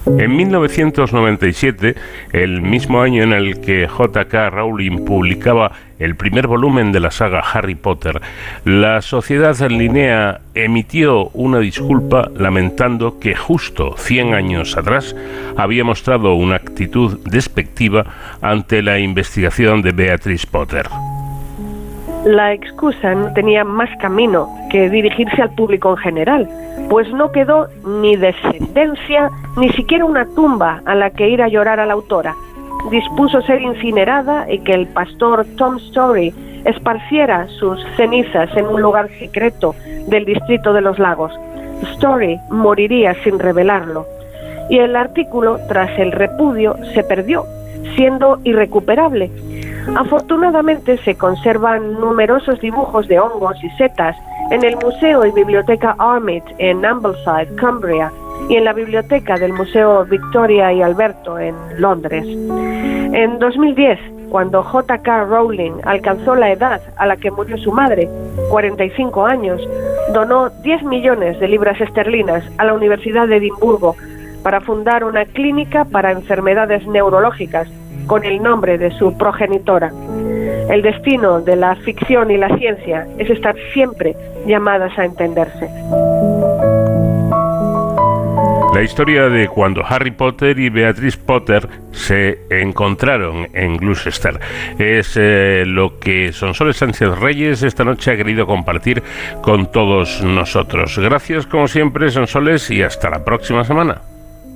En 1997, el mismo año en el que J.K. Rowling publicaba el primer volumen de la saga Harry Potter, la sociedad en línea emitió una disculpa lamentando que justo 100 años atrás había mostrado una actitud despectiva ante la investigación de Beatrice Potter. La excusa no tenía más camino que dirigirse al público en general, pues no quedó ni descendencia, ni siquiera una tumba a la que ir a llorar a la autora. Dispuso ser incinerada y que el pastor Tom Story esparciera sus cenizas en un lugar secreto del distrito de los lagos. Story moriría sin revelarlo. Y el artículo, tras el repudio, se perdió, siendo irrecuperable Afortunadamente se conservan numerosos dibujos de hongos y setas en el Museo y Biblioteca Armit en Ambleside, Cumbria, y en la biblioteca del Museo Victoria y Alberto en Londres. En 2010, cuando J.K. Rowling alcanzó la edad a la que murió su madre, 45 años, donó 10 millones de libras esterlinas a la Universidad de Edimburgo para fundar una clínica para enfermedades neurológicas con el nombre de su progenitora. El destino de la ficción y la ciencia es estar siempre llamadas a entenderse. La historia de cuando Harry Potter y Beatrice Potter se encontraron en Gloucester es eh, lo que Sonsoles Sánchez Reyes esta noche ha querido compartir con todos nosotros. Gracias como siempre Sonsoles y hasta la próxima semana.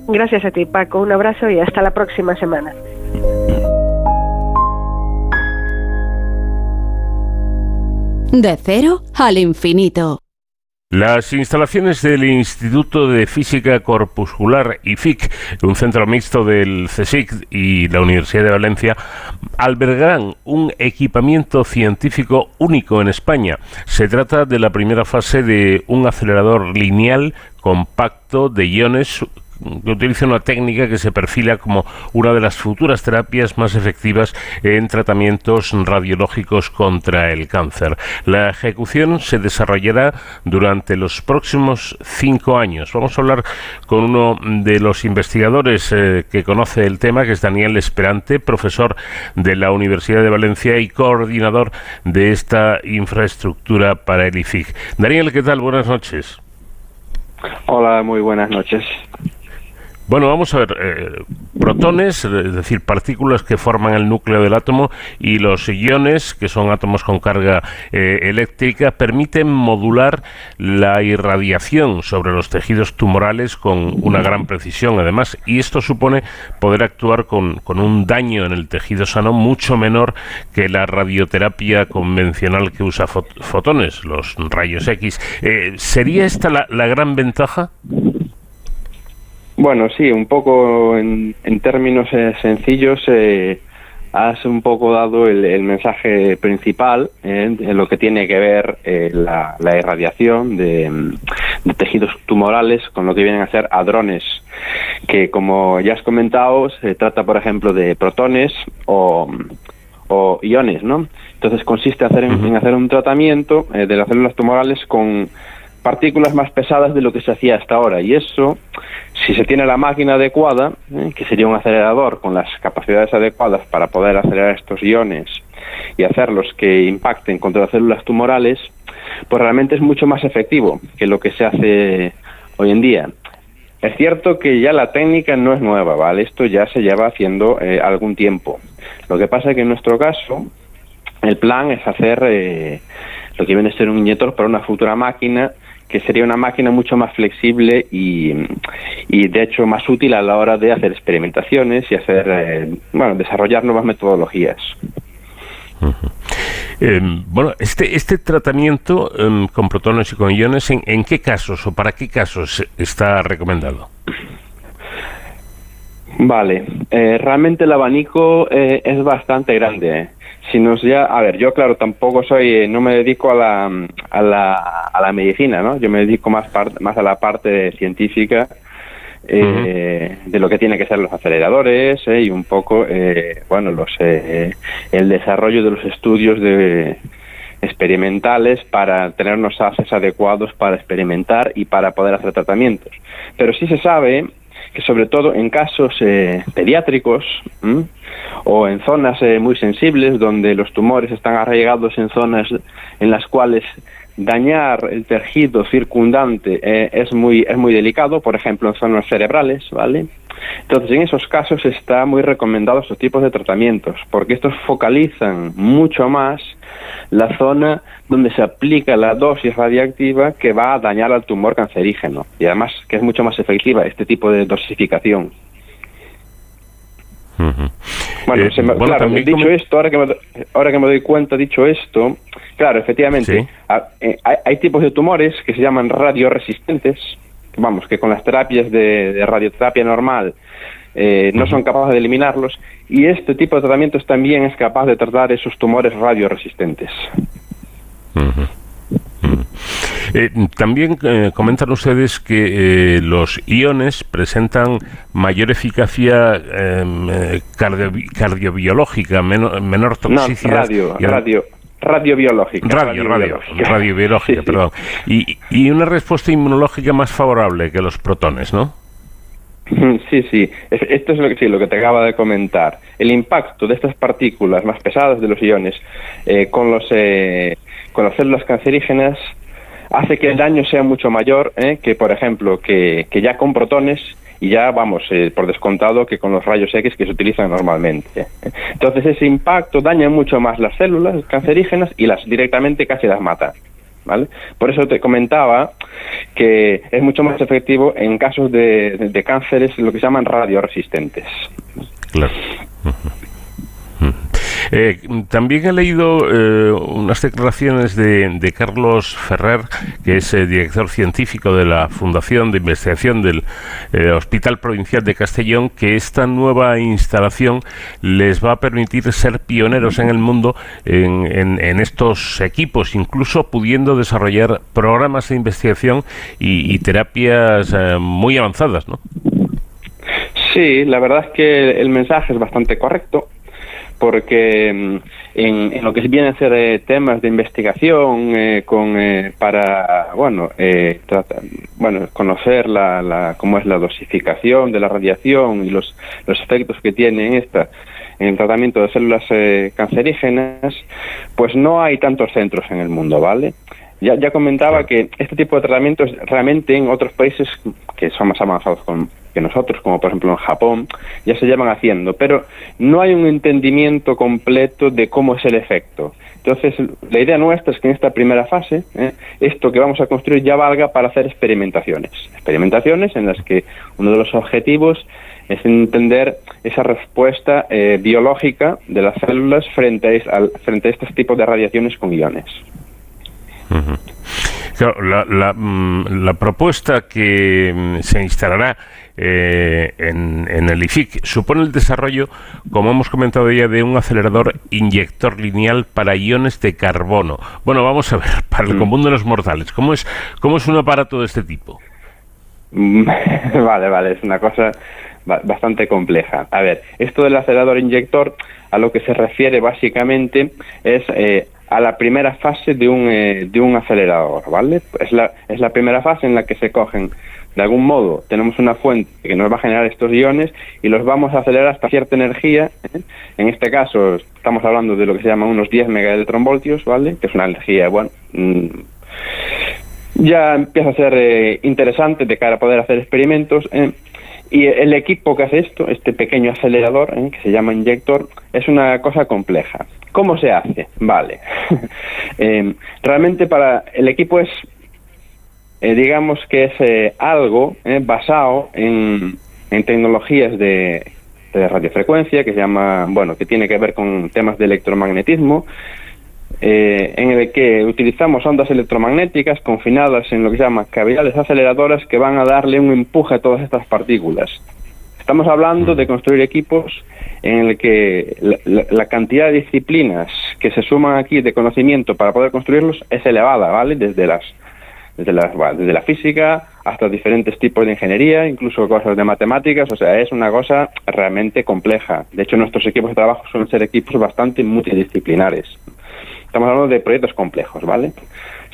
Gracias a ti Paco, un abrazo y hasta la próxima semana. De cero al infinito. Las instalaciones del Instituto de Física Corpuscular IFIC, un centro mixto del CSIC y la Universidad de Valencia, albergarán un equipamiento científico único en España. Se trata de la primera fase de un acelerador lineal compacto de iones que utiliza una técnica que se perfila como una de las futuras terapias más efectivas en tratamientos radiológicos contra el cáncer. La ejecución se desarrollará durante los próximos cinco años. Vamos a hablar con uno de los investigadores eh, que conoce el tema, que es Daniel Esperante, profesor de la Universidad de Valencia y coordinador de esta infraestructura para el IFIC. Daniel, ¿qué tal? Buenas noches. Hola, muy buenas noches. Bueno, vamos a ver, eh, protones, es decir, partículas que forman el núcleo del átomo, y los iones, que son átomos con carga eh, eléctrica, permiten modular la irradiación sobre los tejidos tumorales con una gran precisión, además, y esto supone poder actuar con, un daño en el tejido sano mucho menor que la radioterapia convencional que usa fotones, los rayos X. Eh, ¿Sería esta la, la gran ventaja? Bueno, sí, un poco en, términos eh, sencillos eh, has un poco dado el, mensaje principal eh, en lo que tiene que ver la, irradiación de, tejidos tumorales con lo que vienen a ser hadrones, que como ya has comentado se trata por ejemplo de protones o, iones, ¿no? Entonces consiste hacer en hacer un tratamiento de las células tumorales con partículas más pesadas de lo que se hacía hasta ahora. Y eso, si se tiene la máquina adecuada, ¿eh? que sería un acelerador con las capacidades adecuadas para poder acelerar estos iones y hacerlos que impacten contra las células tumorales, pues realmente es mucho más efectivo que lo que se hace hoy en día. Es cierto que ya la técnica no es nueva, ¿vale? Esto ya se lleva haciendo eh, algún tiempo. Lo que pasa es que en nuestro caso, el plan es hacer eh, lo que viene a ser un inyector para una futura máquina que sería una máquina mucho más flexible y, y, de hecho más útil a la hora de hacer experimentaciones y hacer eh, bueno desarrollar nuevas metodologías. Em, bueno, este, este tratamiento em, con protones y con iones, ¿en, qué casos o para qué casos está recomendado? Vale, eh, realmente el abanico eh, es bastante grande si nos ya, a ver, yo claro, tampoco soy, eh, no me dedico a la, a la, a la medicina, ¿no? Yo me dedico más, más a la parte científica eh, de lo que tiene que ser los aceleradores eh, y un poco, bueno, los el desarrollo de los estudios de experimentales para tener unos haces adecuados para experimentar y para poder hacer tratamientos. Pero sí se sabe que sobre todo en casos pediátricos, o en zonas eh, muy sensibles donde los tumores están arraigados en zonas en las cuales dañar el tejido circundante eh, es muy es muy delicado, por ejemplo en zonas cerebrales, ¿vale? Entonces, en esos casos está muy recomendado estos tipos de tratamientos, porque estos focalizan mucho más la zona donde se aplica la dosis radiactiva que va a dañar al tumor cancerígeno, y además que es mucho más efectiva este tipo de dosificación. Bueno, eh, claro, dicho esto, ahora que, me, ahora que me doy cuenta, dicho esto, claro, efectivamente, eh, hay, tipos de tumores que se llaman radioresistentes, vamos, que con las terapias de, radioterapia normal eh, no son capaces de eliminarlos, y este tipo de tratamientos también es capaz de tratar esos tumores radioresistentes. Eh, también eh, comentan ustedes que eh, los iones presentan mayor eficacia em, cardiobiológica, menor toxicidad. radio, radio, radiobiológica. Radio, radio, radiobiológica, (laughs) perdón. Y, y una respuesta inmunológica más favorable que los protones, ¿no? Sí, sí, esto es lo que, sí, lo que te acaba de comentar. El impacto de estas partículas más pesadas de los iones con, los, con las células cancerígenas hace que el daño sea mucho mayor ¿eh? que, por ejemplo, que, ya con protones y ya vamos, eh, por descontado que con los rayos X que se utilizan normalmente. Entonces ese impacto daña mucho más las células cancerígenas y las directamente casi las mata. ¿Vale? Por eso te comentaba que es mucho más efectivo en casos de, de, cánceres lo que se llaman radioresistentes. Claro. Eh, también he leído eh, unas declaraciones de, Carlos Ferrer, que es eh, director científico de la Fundación de Investigación del Hospital Provincial de Castellón, que esta nueva instalación les va a permitir ser pioneros en el mundo en, estos equipos, incluso pudiendo desarrollar programas de investigación y, y terapias muy avanzadas, ¿no? Sí, la verdad es que el mensaje es bastante correcto porque mm, en, lo que vienen a ser eh, temas de investigación eh, con eh, para bueno bueno conocer la, la, cómo es la dosificación de la radiación y los, los efectos que tiene esta en el tratamiento de células cancerígenas pues no hay tantos centros en el mundo vale ya, ya comentaba que este tipo de tratamientos realmente en otros países que son más avanzados con, que nosotros, como por ejemplo en Japón, ya se llevan haciendo, pero no hay un entendimiento completo de cómo es el efecto. Entonces, la idea nuestra es que en esta primera fase, ¿eh? esto que vamos a construir ya valga para hacer experimentaciones. Experimentaciones en las que uno de los objetivos es entender esa respuesta eh, biológica de las células frente a, frente a estos tipos de radiaciones con iones. la, mm, la, propuesta que mm, se instalará eh, en, en, el IFIC supone el desarrollo, como hemos comentado ya, de un acelerador inyector lineal para iones de carbono. Bueno, vamos a ver, para el mm. común de los mortales, ¿cómo es, cómo es un aparato de este tipo? (laughs) vale, vale, es una cosa bastante compleja. A ver, esto del acelerador inyector a lo que se refiere básicamente es eh, a la primera fase de un, eh, de un acelerador, ¿vale? Es la, es la primera fase en la que se cogen, de algún modo, tenemos una fuente que nos va a generar estos iones y los vamos a acelerar hasta cierta energía. ¿eh? En este caso, estamos hablando de lo que se llama unos 10 megaelectronvoltios, ¿vale? Que es una energía, bueno, mm, ya empieza a ser interesante de cara a poder hacer experimentos. Y el equipo que hace esto, este pequeño acelerador, ¿eh? que se llama inyector, es una cosa compleja. ¿Cómo se hace? Vale. (laughs) Eh, realmente para el equipo es, eh, digamos que es algo basado en, en tecnologías de, de radiofrecuencia, que se llama, bueno, que tiene que ver con temas de electromagnetismo, eh, en el que utilizamos ondas electromagnéticas confinadas en lo que se llama cavidades aceleradoras que van a darle un empuje a todas estas partículas. Estamos hablando de construir equipos en el que la, cantidad de disciplinas que se suman aquí de conocimiento para poder construirlos es elevada, ¿vale? Desde las desde la, desde la física hasta diferentes tipos de ingeniería, incluso cosas de matemáticas, o sea, es una cosa realmente compleja. De hecho, nuestros equipos de trabajo suelen ser equipos bastante multidisciplinares. Estamos hablando de proyectos complejos, ¿vale?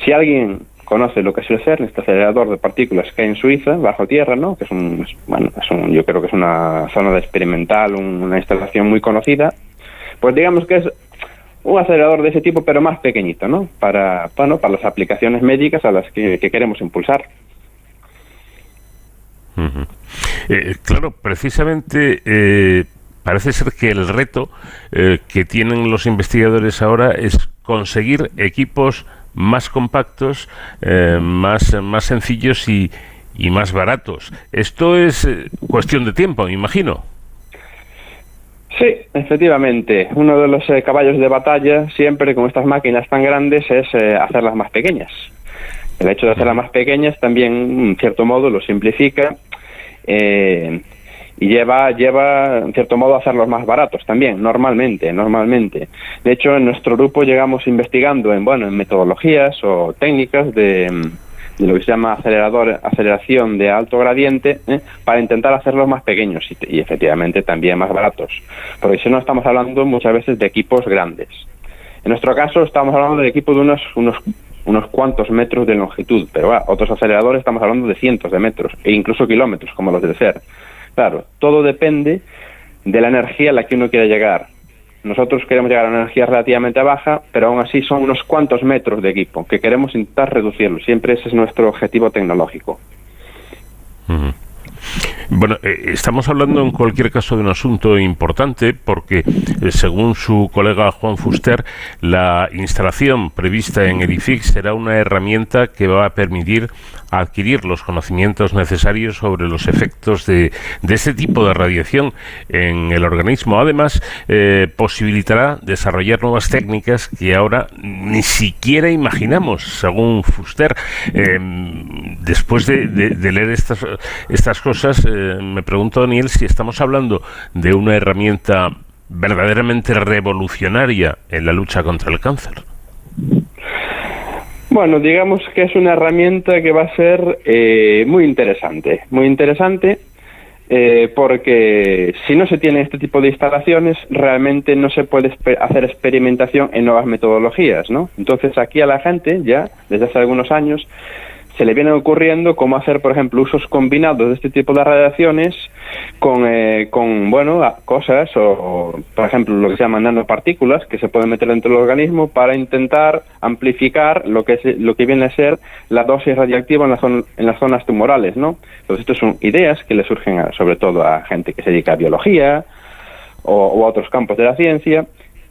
Si alguien conoce lo que es el CERN, este acelerador de partículas que hay en Suiza, bajo tierra, ¿no? Que es un, bueno, es un, yo creo que es una zona de experimental, una instalación muy conocida, pues digamos que es un acelerador de ese tipo, pero más pequeñito, ¿no? Para, bueno, para las aplicaciones médicas a las que, queremos impulsar. Eh, claro, precisamente eh, parece ser que el reto eh, que tienen los investigadores ahora es conseguir equipos más compactos, eh, más, más sencillos y, y, más baratos. Esto es cuestión de tiempo, me imagino. Sí, efectivamente. Uno de los eh, caballos de batalla siempre con estas máquinas tan grandes es hacerlas más pequeñas. El hecho de hacerlas más pequeñas también, en cierto modo, lo simplifica. Eh, y lleva, lleva, en cierto modo, a hacerlos más baratos también, normalmente, normalmente. De hecho, en nuestro grupo llegamos investigando en, bueno, en metodologías o técnicas de, lo que se llama acelerador, aceleración de alto gradiente ¿eh? para intentar hacerlos más pequeños y, efectivamente también más baratos. Porque si no estamos hablando muchas veces de equipos grandes. En nuestro caso estamos hablando de equipos de unos, unos, unos cuantos metros de longitud, pero otros aceleradores estamos hablando de cientos de metros e incluso kilómetros como los de SER. Claro, todo depende de la energía a la que uno quiere llegar. Nosotros queremos llegar a una energía relativamente baja, pero aún así son unos cuantos metros de equipo que queremos intentar reducirlo. Siempre ese es nuestro objetivo tecnológico. Bueno, eh, estamos hablando en cualquier caso de un asunto importante porque, eh, según su colega Juan Fuster, la instalación prevista en Edifix será una herramienta que va a permitir adquirir los conocimientos necesarios sobre los efectos de, de este tipo de radiación en el organismo. Además, eh, posibilitará desarrollar nuevas técnicas que ahora ni siquiera imaginamos, según Fuster. después de, de, leer estas, estas cosas, eh, me pregunto, Daniel, si estamos hablando de una herramienta verdaderamente revolucionaria en la lucha contra el cáncer. Bueno, digamos que es una herramienta que va a ser eh, muy interesante, muy interesante eh, porque si no se tiene este tipo de instalaciones, realmente no se puede hacer experimentación en nuevas metodologías, ¿no? Entonces aquí a la gente ya, desde hace algunos años, se le vienen ocurriendo cómo hacer, por ejemplo, usos combinados de este tipo de radiaciones con, eh, con bueno, cosas o, por ejemplo, lo que se llaman nanopartículas que se pueden meter dentro del organismo para intentar amplificar lo que, es, lo que viene a ser la dosis radiactiva en, la en las zonas tumorales, ¿no? Entonces, estas son ideas que le surgen sobre todo a gente que se dedica a biología o a otros campos de la ciencia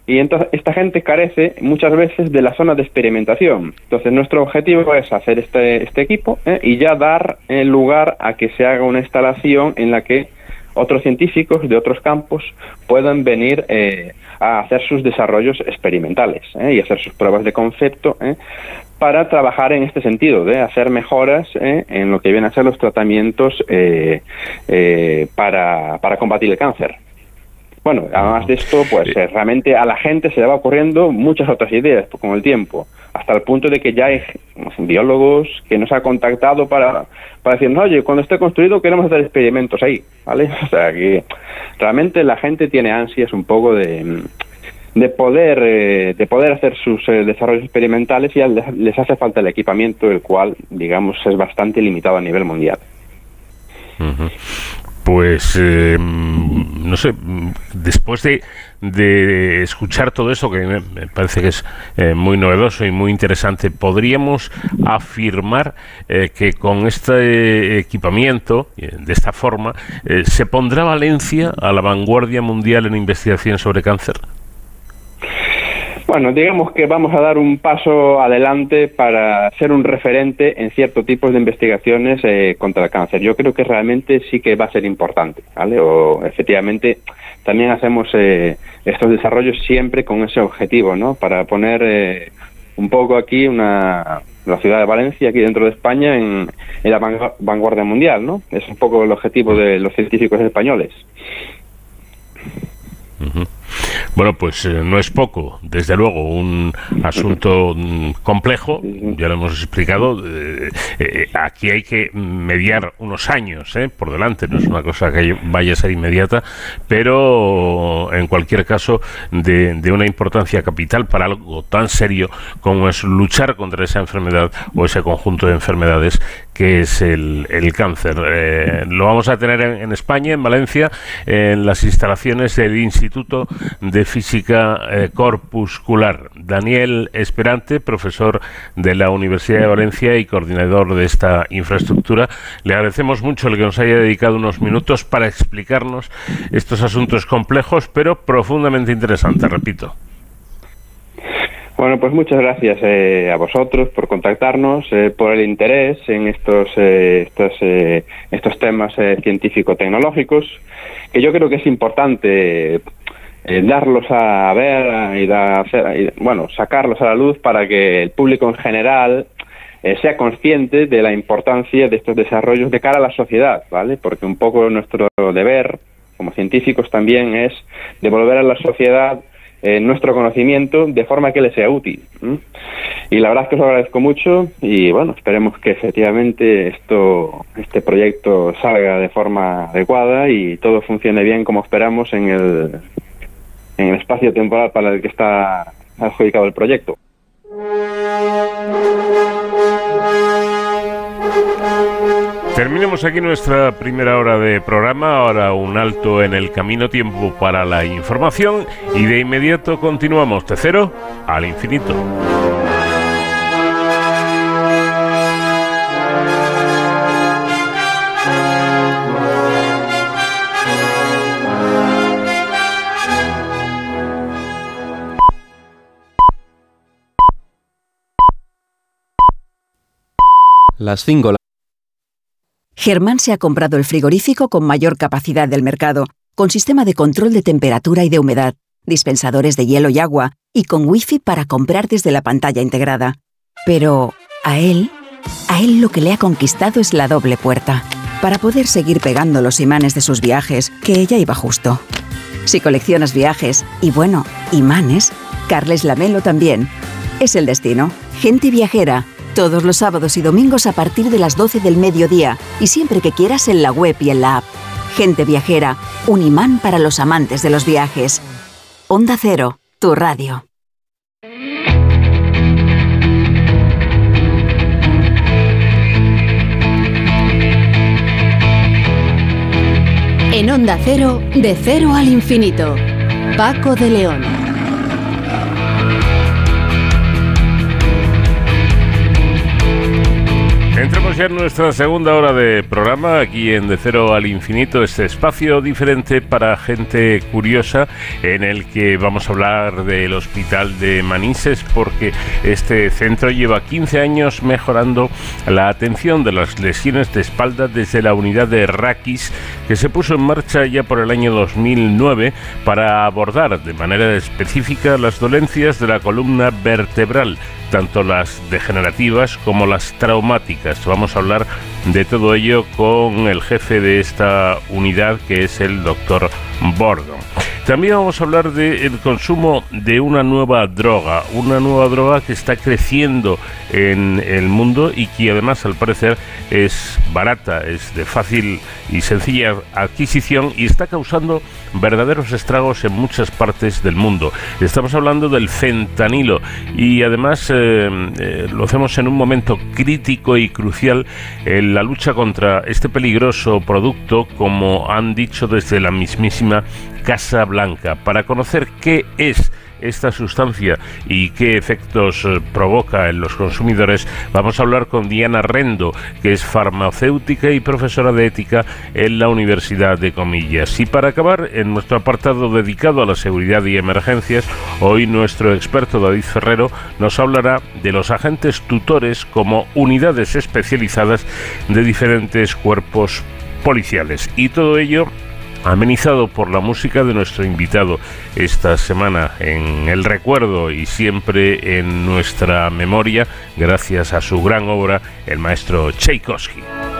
y entonces esta gente carece muchas veces de la zona de experimentación. Entonces nuestro objetivo es hacer este, este equipo ¿eh? y ya dar el lugar a que se haga una instalación en la que otros científicos de otros campos puedan venir eh, a hacer sus desarrollos experimentales ¿eh? y hacer sus pruebas de concepto para trabajar en este sentido, de hacer mejoras en lo que vienen a ser los tratamientos para, para combatir el cáncer. Bueno, además de esto, pues eh, realmente a la gente se le va ocurriendo muchas otras ideas con el tiempo, hasta el punto de que ya hay biólogos que nos ha contactado para, para decirnos, oye, cuando esté construido queremos hacer experimentos ahí, ¿vale? (laughs) O sea que realmente la gente tiene ansias un poco de, de poder eh, de poder hacer sus eh, desarrollos experimentales y les hace falta el equipamiento, el cual, digamos, es bastante limitado a nivel mundial pues eh, no sé, después de, escuchar todo eso, que me, parece que es eh, muy novedoso y muy interesante, podríamos afirmar eh, que con este equipamiento, de esta forma, se pondrá Valencia a la vanguardia mundial en investigación sobre cáncer. Bueno, digamos que vamos a dar un paso adelante para ser un referente en ciertos tipos de investigaciones eh, contra el cáncer. Yo creo que realmente sí que va a ser importante, ¿vale? O efectivamente también hacemos eh, estos desarrollos siempre con ese objetivo, ¿no? Para poner eh, un poco aquí una la ciudad de Valencia, aquí dentro de España, en, la vanguardia mundial, ¿no? Es un poco el objetivo de los científicos españoles. Bueno, pues eh, no es poco, desde luego, un asunto mm, complejo, ya lo hemos explicado. Eh, eh, aquí hay que mediar unos años por delante, no es una cosa que vaya a ser inmediata, pero en cualquier caso de, una importancia capital para algo tan serio como es luchar contra esa enfermedad o ese conjunto de enfermedades que es el, cáncer. lo vamos a tener en, en, España, en Valencia, en las instalaciones del Instituto de Física eh, Corpuscular. Daniel Esperante, profesor de la Universidad de Valencia y coordinador de esta infraestructura. Le agradecemos mucho el que nos haya dedicado unos minutos para explicarnos estos asuntos complejos, pero profundamente interesantes, repito. Bueno, pues muchas gracias eh, a vosotros por contactarnos, eh, por el interés en estos, estos, estos temas científico-tecnológicos, que yo creo que es importante eh, darlos a ver y, hacer, bueno, sacarlos a la luz para que el público en general eh, sea consciente de la importancia de estos desarrollos de cara a la sociedad, ¿vale? Porque un poco nuestro deber como científicos también es devolver a la sociedad eh, nuestro conocimiento de forma que le sea útil. Y la verdad es que os agradezco mucho y bueno, esperemos que efectivamente esto, este proyecto salga de forma adecuada y todo funcione bien como esperamos en el, el espacio temporal para el que está adjudicado el proyecto. Terminemos aquí nuestra primera hora de programa, ahora un alto en el camino tiempo para la información y de inmediato continuamos de cero al infinito. Las 5. Germán se ha comprado el frigorífico con mayor capacidad del mercado, con sistema de control de temperatura y de humedad, dispensadores de hielo y agua, y con wifi para comprar desde la pantalla integrada. Pero a él, a él lo que le ha conquistado es la doble puerta, para poder seguir pegando los imanes de sus viajes, que ella iba justo. Si coleccionas viajes, y bueno, imanes, Carles Lamelo también. Es el destino. Gente viajera todos los sábados y domingos a partir de las 12 del mediodía y siempre que quieras en la web y en la app. Gente viajera, un imán para los amantes de los viajes. Onda Cero, tu radio. En Onda Cero, de cero al infinito. Paco de León. Entramos ya nuestra segunda hora de programa, aquí en De Cero al Infinito, este espacio diferente para gente curiosa, en el que vamos a hablar del Hospital de Manises, porque este centro lleva 15 años mejorando la atención de las lesiones de espalda desde la unidad de Raquis, que se puso en marcha ya por el año 2009 para abordar de manera específica las dolencias de la columna vertebral tanto las degenerativas como las traumáticas. Vamos a hablar de todo ello con el jefe de esta unidad, que es el doctor Bordon. También vamos a hablar del consumo de una nueva droga, una nueva droga que está creciendo en el mundo y que además al parecer es barata, es de fácil y sencilla adquisición y está causando verdaderos estragos en muchas partes del mundo. Estamos hablando del fentanilo y además eh, eh, lo hacemos en un momento crítico y crucial en la lucha contra este peligroso producto, como han dicho desde la mismísima Casa Blanca. Para conocer qué es esta sustancia y qué efectos eh, provoca en los consumidores, vamos a hablar con Diana Rendo, que es farmacéutica y profesora de ética en la Universidad de Comillas. Y para acabar, en nuestro apartado dedicado a la seguridad y emergencias, hoy nuestro experto David Ferrero nos hablará de los agentes tutores como unidades especializadas de diferentes cuerpos policiales. Y todo ello amenizado por la música de nuestro invitado esta semana en el recuerdo y siempre en nuestra memoria gracias a su gran obra el maestro Tchaikovsky.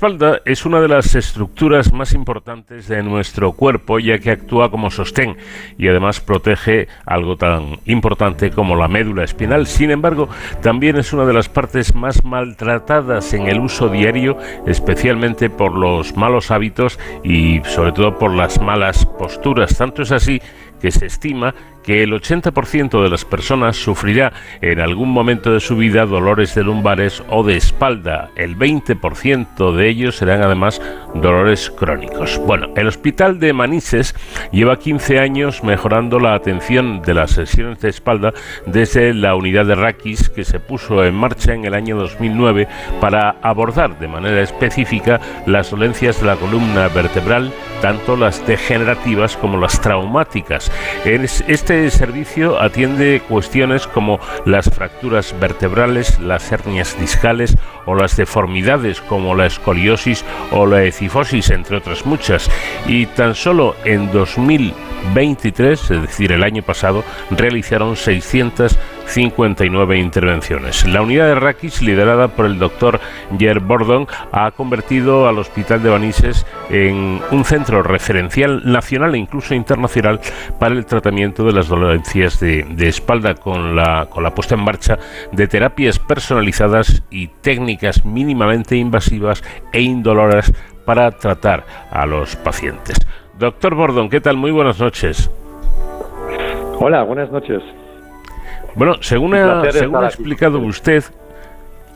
Espalda es una de las estructuras más importantes de nuestro cuerpo ya que actúa como sostén y además protege algo tan importante como la médula espinal. Sin embargo, también es una de las partes más maltratadas en el uso diario, especialmente por los malos hábitos y sobre todo por las malas posturas. Tanto es así que se estima que el 80% de las personas sufrirá en algún momento de su vida dolores de lumbares o de espalda. El 20% de ellos serán además dolores crónicos. Bueno, el Hospital de Manises lleva 15 años mejorando la atención de las sesiones de espalda desde la unidad de Raquis que se puso en marcha en el año 2009 para abordar de manera específica las dolencias de la columna vertebral, tanto las degenerativas como las traumáticas. Este servicio atiende cuestiones como las fracturas vertebrales, las hernias discales o las deformidades como la escoliosis o la ecifosis, entre otras muchas. Y tan solo en 2023, es decir, el año pasado, realizaron 600 59 intervenciones. La unidad de Raquis, liderada por el doctor Jer Bordon, ha convertido al Hospital de Banises en un centro referencial nacional e incluso internacional para el tratamiento de las dolencias de, espalda con la, con la puesta en marcha de terapias personalizadas y técnicas mínimamente invasivas e indoloras para tratar a los pacientes. Doctor Bordon, ¿qué tal? Muy buenas noches. Hola, buenas noches. Bueno, según, ha, explicado usted,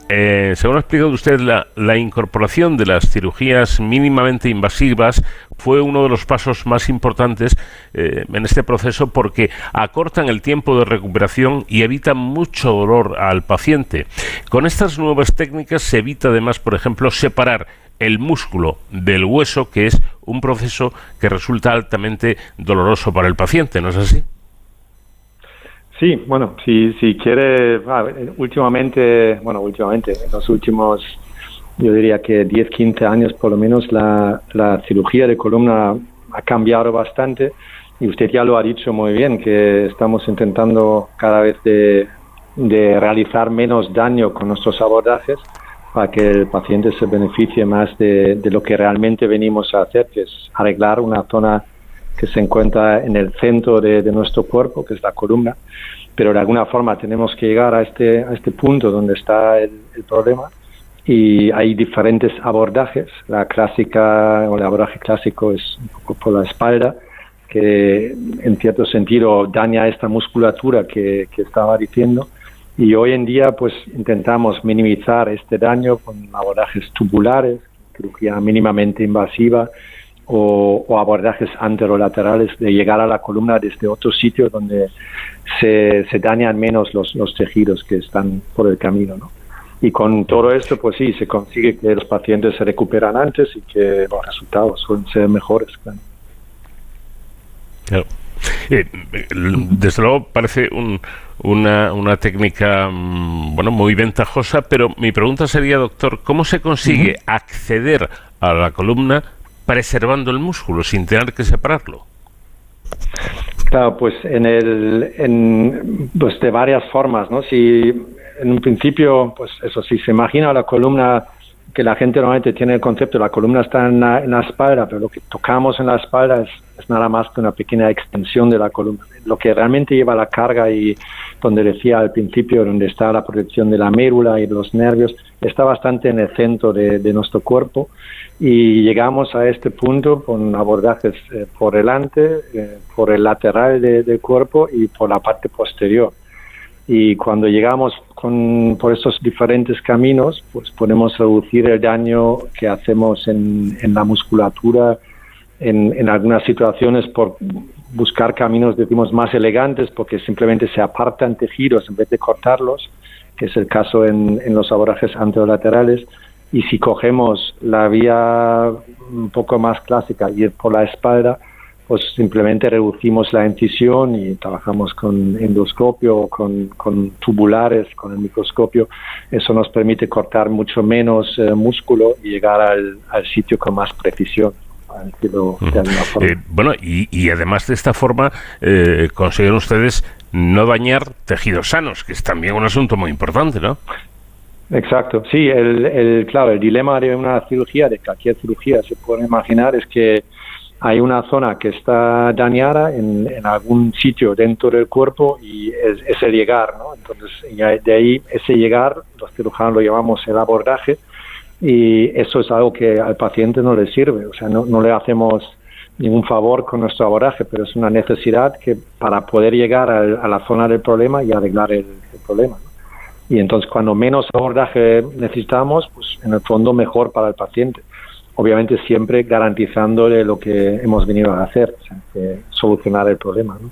eh, según ha explicado usted, la, incorporación de las cirugías mínimamente invasivas fue uno de los pasos más importantes eh, en este proceso porque acortan el tiempo de recuperación y evitan mucho dolor al paciente. Con estas nuevas técnicas se evita además, por ejemplo, separar el músculo del hueso, que es un proceso que resulta altamente doloroso para el paciente, ¿no es así? Sí, bueno, si, si quiere, últimamente, bueno, últimamente, en los últimos yo diría que 10, 15 años por lo menos, la, la cirugía de columna ha cambiado bastante y usted ya lo ha dicho muy bien, que estamos intentando cada vez de, de realizar menos daño con nuestros abordajes para que el paciente se beneficie más de, de, lo que realmente venimos a hacer, que es arreglar una zona que se encuentra en el centro de, de nuestro cuerpo, que es la columna. Pero de alguna forma tenemos que llegar a este, a este punto donde está el, el problema y hay diferentes abordajes. La clásica o el abordaje clásico es un poco por la espalda, que en cierto sentido daña esta musculatura que, que estaba diciendo y hoy en día pues intentamos minimizar este daño con abordajes tubulares, cirugía mínimamente invasiva o, abordajes anterolaterales de llegar a la columna desde otro sitio donde se, se dañan menos los, los, tejidos que están por el camino. ¿no? Y con todo esto, pues sí, se consigue que los pacientes se recuperan antes y que los resultados suelen ser mejores. Claro. Claro. Eh, desde luego parece un, una, una, técnica mm, bueno muy ventajosa, pero mi pregunta sería, doctor, ¿cómo se consigue uh -huh. acceder a la columna preservando el músculo sin tener que separarlo? Claro, pues en el en, pues de varias formas, ¿no? Si en un principio, pues eso, si se imagina la columna que la gente normalmente tiene el concepto, la columna está en la, en la espalda, pero lo que tocamos en la espalda es, es, nada más que una pequeña extensión de la columna. Lo que realmente lleva la carga y donde decía al principio, donde está la protección de la mérula y de los nervios, está bastante en el centro de, de nuestro cuerpo y llegamos a este punto con abordajes eh, por delante, eh, por el lateral de, del cuerpo y por la parte posterior y cuando llegamos con, por estos diferentes caminos, pues podemos reducir el daño que hacemos en, en la musculatura en, en, algunas situaciones por buscar caminos, decimos, más elegantes, porque simplemente se apartan tejidos en vez de cortarlos, que es el caso en, los abordajes anterolaterales. Y si cogemos la vía un poco más clásica, ir por la espalda, pues simplemente reducimos la incisión y trabajamos con endoscopio, con, con tubulares, con el microscopio. Eso nos permite cortar mucho menos eh, músculo y llegar al, sitio con más precisión. Eh, bueno, y, y, además de esta forma eh, consiguen ustedes no dañar tejidos sanos, que es también un asunto muy importante, ¿no? Exacto, sí, el, el, claro, el dilema de una cirugía, de cualquier cirugía, se puede imaginar, es que hay una zona que está dañada en, en, algún sitio dentro del cuerpo y es, es el llegar, ¿no? Entonces, de ahí ese llegar, los cirujanos lo llamamos el abordaje y eso es algo que al paciente no le sirve, o sea, no, no le hacemos ningún favor con nuestro abordaje, pero es una necesidad que para poder llegar a, la zona del problema y arreglar el, problema. Y entonces, cuando menos abordaje necesitamos, pues en el fondo mejor para el paciente obviamente siempre garantizándole lo que hemos venido a hacer, o sea, que solucionar el problema. ¿no?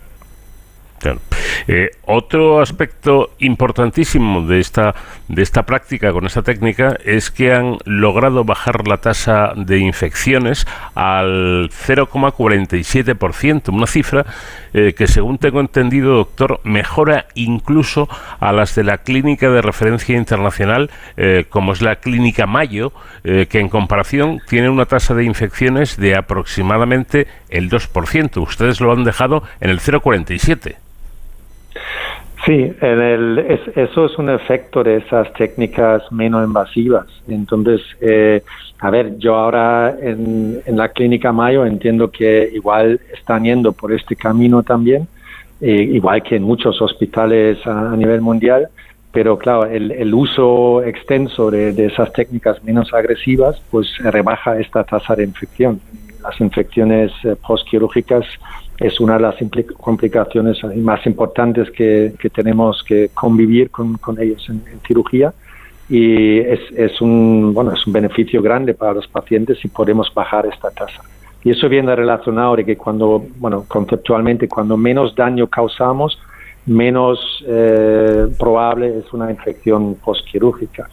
Claro. Eh, otro aspecto importantísimo de esta, de esta práctica con esta técnica es que han logrado bajar la tasa de infecciones al 0,47%, una cifra eh, que según tengo entendido, doctor, mejora incluso a las de la clínica de referencia internacional, eh, como es la clínica Mayo, que en comparación tiene una tasa de infecciones de aproximadamente el 2%. Ustedes lo han dejado en el 0,47%. Sí, en el, es, eso es un efecto de esas técnicas menos invasivas. Entonces, eh, a ver, yo ahora en, en, la clínica Mayo entiendo que igual están yendo por este camino también, eh, igual que en muchos hospitales a, a nivel mundial, pero claro, el, el uso extenso de, de, esas técnicas menos agresivas, pues rebaja esta tasa de infección. Las infecciones eh, postquirúrgicas es una de las complicaciones más importantes que, que tenemos que convivir con, con ellos en, cirugía y es, es, un, bueno, es un beneficio grande para los pacientes si podemos bajar esta tasa. Y eso viene relacionado de que cuando, bueno, conceptualmente, cuando menos daño causamos, menos eh, probable es una infección postquirúrgica.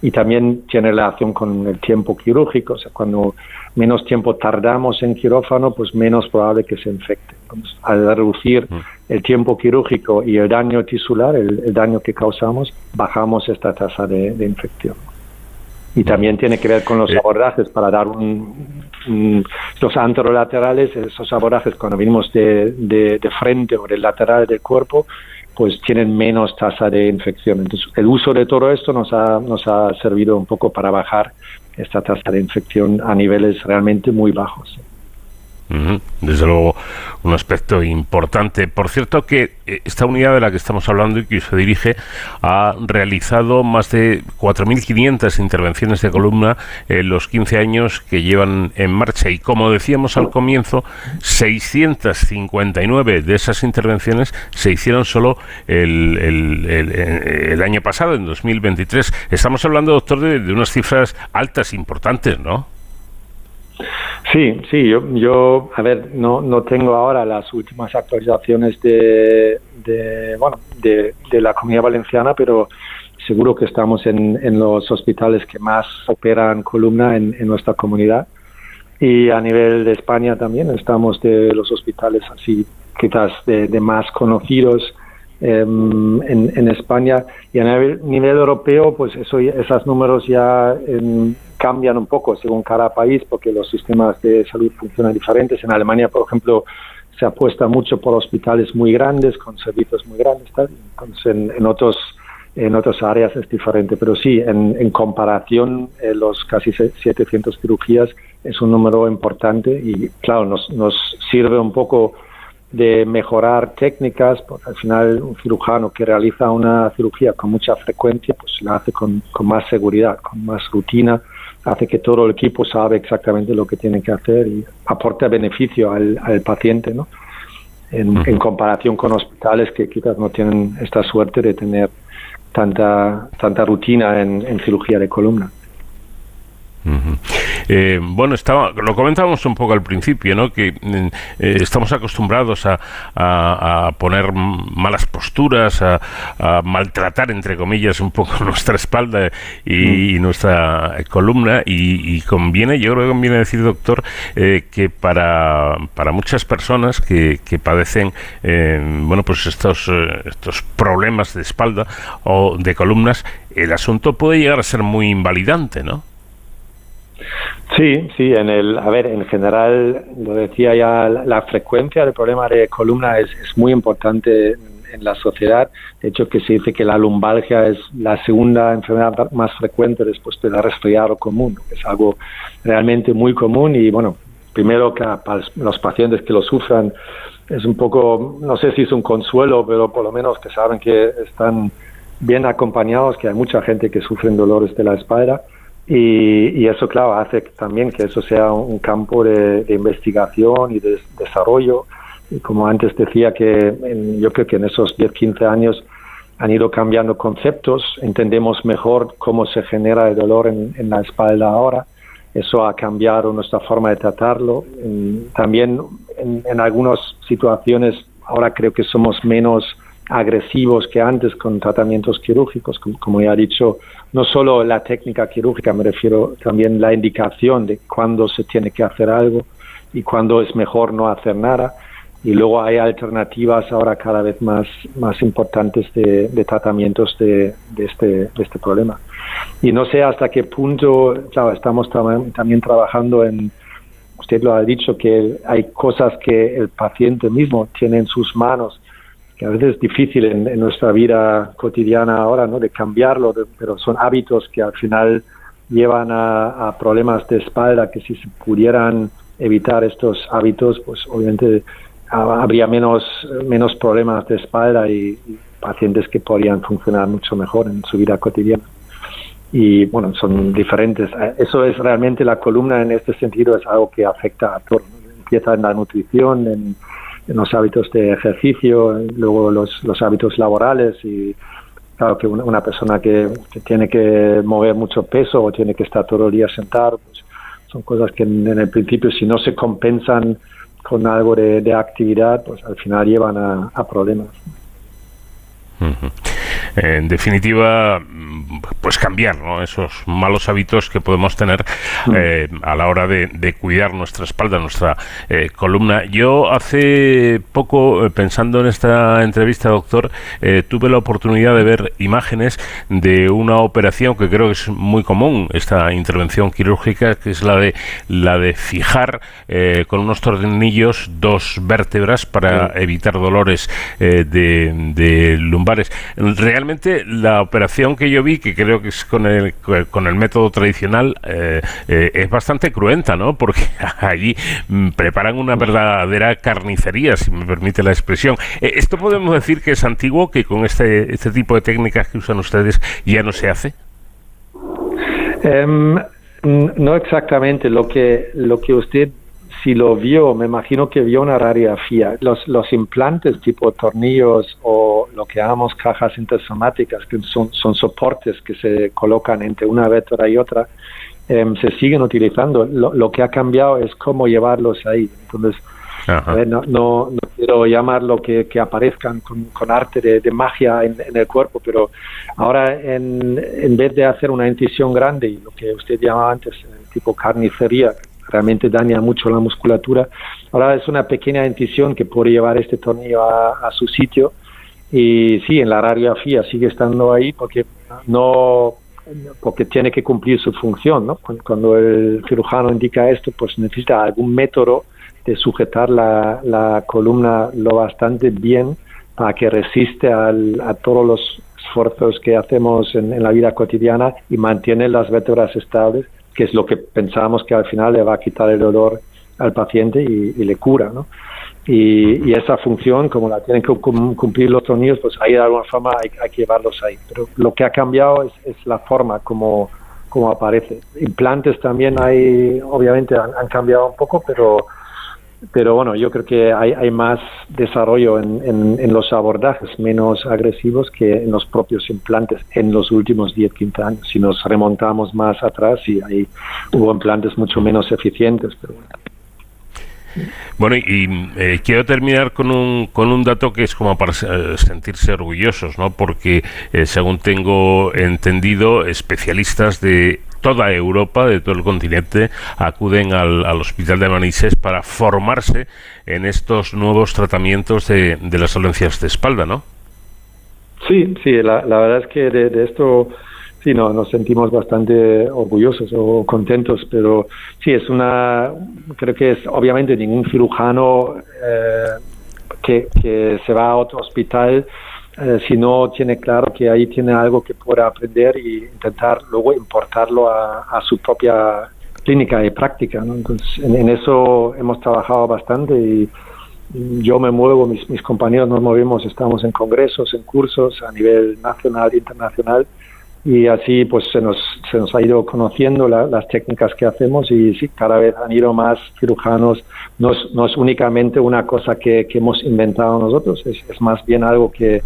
Y también tiene relación con el tiempo quirúrgico, o sea, cuando menos tiempo tardamos en quirófano, pues menos probable que se infecte. Entonces, al reducir el tiempo quirúrgico y el daño tisular, el, el daño que causamos, bajamos esta tasa de, de infección. Y también tiene que ver con los abordajes para dar un, los anterolaterales, esos abordajes cuando venimos de, de, de, frente o del lateral del cuerpo, pues tienen menos tasa de infección. Entonces, el uso de todo esto nos ha, nos ha servido un poco para bajar esta tasa de infección a niveles realmente muy bajos. Desde luego, un aspecto importante. Por cierto, que eh, esta unidad de la que estamos hablando y que se dirige ha realizado más de 4.500 intervenciones de columna en los 15 años que llevan en marcha. Y como decíamos al comienzo, 659 de esas intervenciones se hicieron solo el, año pasado, en 2023. Estamos hablando, doctor, de, de unas cifras altas, importantes, ¿no? Sí, sí, yo, yo a ver, no, no tengo ahora las últimas actualizaciones de, de bueno, de, la comunidad valenciana, pero seguro que estamos en, los hospitales que más operan columna en, en, nuestra comunidad. Y a nivel de España también estamos de los hospitales así, quizás de, más conocidos en, en, España. Y a nivel, nivel europeo, pues eso, esos números ya en, cambian un poco según cada país porque los sistemas de salud funcionan diferentes. En Alemania, por ejemplo, se apuesta mucho por hospitales muy grandes, con servicios muy grandes. Entonces, en, otros en otras áreas es diferente, pero sí, en, comparación, eh, los casi 700 cirugías es un número importante y, claro, nos, nos sirve un poco de mejorar técnicas, porque al final un cirujano que realiza una cirugía con mucha frecuencia, pues la hace con, con más seguridad, con más rutina, hace que todo el equipo sabe exactamente lo que tiene que hacer y aporta beneficio al, paciente, ¿no? En, comparación con hospitales que quizás no tienen esta suerte de tener tanta tanta rutina en cirugía de columna. Eh, bueno, estaba, lo comentábamos un poco al principio, ¿no? Que eh, estamos acostumbrados a, poner malas posturas, a, maltratar, entre comillas, un poco (laughs) nuestra espalda y, mm. nuestra columna. Y, conviene, yo creo que conviene decir, doctor, eh, que para, para muchas personas que, que padecen, bueno, pues estos, estos problemas de espalda o de columnas, el asunto puede llegar a ser muy invalidante, ¿no? Sí, sí, en el, a ver, en general, lo decía ya, la, frecuencia del problema de columna es, muy importante en, la sociedad. De hecho, que se dice que la lumbalgia es la segunda enfermedad más frecuente después de la resfriado común, es algo realmente muy común y, bueno, primero que para los pacientes que lo sufran es un poco, no sé si es un consuelo, pero por lo menos que saben que están bien acompañados, que hay mucha gente que sufre dolores de la espalda y, eso, claro, hace también que eso sea un campo de, investigación y de desarrollo. Y como antes decía, que yo creo que en esos 10, 15 años han ido cambiando conceptos, entendemos mejor cómo se genera el dolor en, la espalda ahora. Eso ha cambiado nuestra forma de tratarlo. también en, en algunas situaciones ahora creo que somos menos agresivos que antes con tratamientos quirúrgicos, como, ya he dicho, no solo la técnica quirúrgica, me refiero también la indicación de cuándo se tiene que hacer algo y cuándo es mejor no hacer nada. Y luego hay alternativas ahora cada vez más, más importantes de, tratamientos de, este, de este problema. Y no sé hasta qué punto, claro, estamos también trabajando en, usted lo ha dicho, que hay cosas que el paciente mismo tiene en sus manos que a veces es difícil en, nuestra vida cotidiana ahora, ¿no? De cambiarlo, pero son hábitos que al final llevan a, problemas de espalda que si se pudieran evitar estos hábitos, pues obviamente habría menos, menos problemas de espalda y, pacientes que podrían funcionar mucho mejor en su vida cotidiana. Y bueno, son diferentes. Eso es realmente la columna en este sentido, es algo que afecta a todo. Empieza en la nutrición, en los hábitos de ejercicio, luego los, los hábitos laborales y claro que una, persona que, tiene que mover mucho peso o tiene que estar todo el día sentado, pues son cosas que en, el principio si no se compensan con algo de, actividad, pues al final llevan a, problemas. En definitiva, pues cambiar esos malos hábitos que podemos tener mm. eh, a la hora de, cuidar nuestra espalda, nuestra eh, columna. Yo hace poco, eh, pensando en esta entrevista, doctor, tuve la oportunidad de ver imágenes de una operación que creo que es muy común, esta intervención quirúrgica, que es la de la de fijar con unos tornillos dos vértebras para evitar dolores de, de Realmente la operación que yo vi, que creo que es con el, con el método tradicional, eh, eh, es bastante cruenta, ¿no? Porque (laughs) allí mm, preparan una verdadera carnicería, si me permite la expresión. Eh, ¿Esto podemos decir que es antiguo, que con este, este tipo de técnicas que usan ustedes ya no se hace? Em, no exactamente. Lo que, lo que usted si lo vio, me imagino que vio una radiografía. Los, los implantes tipo tornillos o lo que llamamos cajas intersomáticas, que son, son soportes que se colocan entre una vértebra y otra, em, se siguen utilizando. Lo, lo, que ha cambiado es cómo llevarlos ahí. Entonces, no, no, quiero llamarlo que, que aparezcan con, con arte de, de magia en, en, el cuerpo, pero ahora en, en vez de hacer una incisión grande, y lo que usted llamaba antes, tipo carnicería, realmente daña mucho la musculatura. Ahora es una pequeña incisión que puede llevar este tornillo a, su sitio y sí, en la radiografía sigue estando ahí porque no porque tiene que cumplir su función, ¿no? Cuando el cirujano indica esto, pues necesita algún método de sujetar la, la columna lo bastante bien para que resiste a todos los esfuerzos que hacemos en, en, la vida cotidiana y mantiene las vértebras estables que es lo que pensábamos que al final le va a quitar el dolor al paciente y, le cura, ¿no? Y, esa función, como la tienen que cumplir los tornillos, pues ahí de alguna forma hay, que llevarlos ahí. Pero lo que ha cambiado es, la forma como, como aparece. Implantes también hay, obviamente han cambiado un poco, pero pero bueno, yo creo que hay, hay más desarrollo en, en, los abordajes menos agresivos que en los propios implantes en los últimos 10, 15 años. Si nos remontamos más atrás, sí, hay, hubo implantes mucho menos eficientes. Pero bueno. y, eh, quiero terminar con un, con un dato que es como para sentirse orgullosos, ¿no? Porque, eh, según tengo entendido, especialistas de toda Europa, de todo el continente, acuden al, hospital de Manises para formarse en estos nuevos tratamientos de, las dolencias de espalda, ¿no? Sí, sí, la, verdad es que de, esto sí no, nos sentimos bastante orgullosos o contentos, pero sí es una, creo que es obviamente ningún cirujano eh, que, que se va a otro hospital eh, si no tiene claro que ahí tiene algo que pueda aprender y intentar luego importarlo a, su propia clínica y práctica. Entonces, en, eso hemos trabajado bastante y yo me muevo, mis, compañeros nos movemos, estamos en congresos, en cursos a nivel nacional e internacional y así pues se nos, se nos ha ido conociendo las técnicas que hacemos y sí, cada vez han ido más cirujanos. No es, no es únicamente una cosa que, hemos inventado nosotros, es, más bien algo que,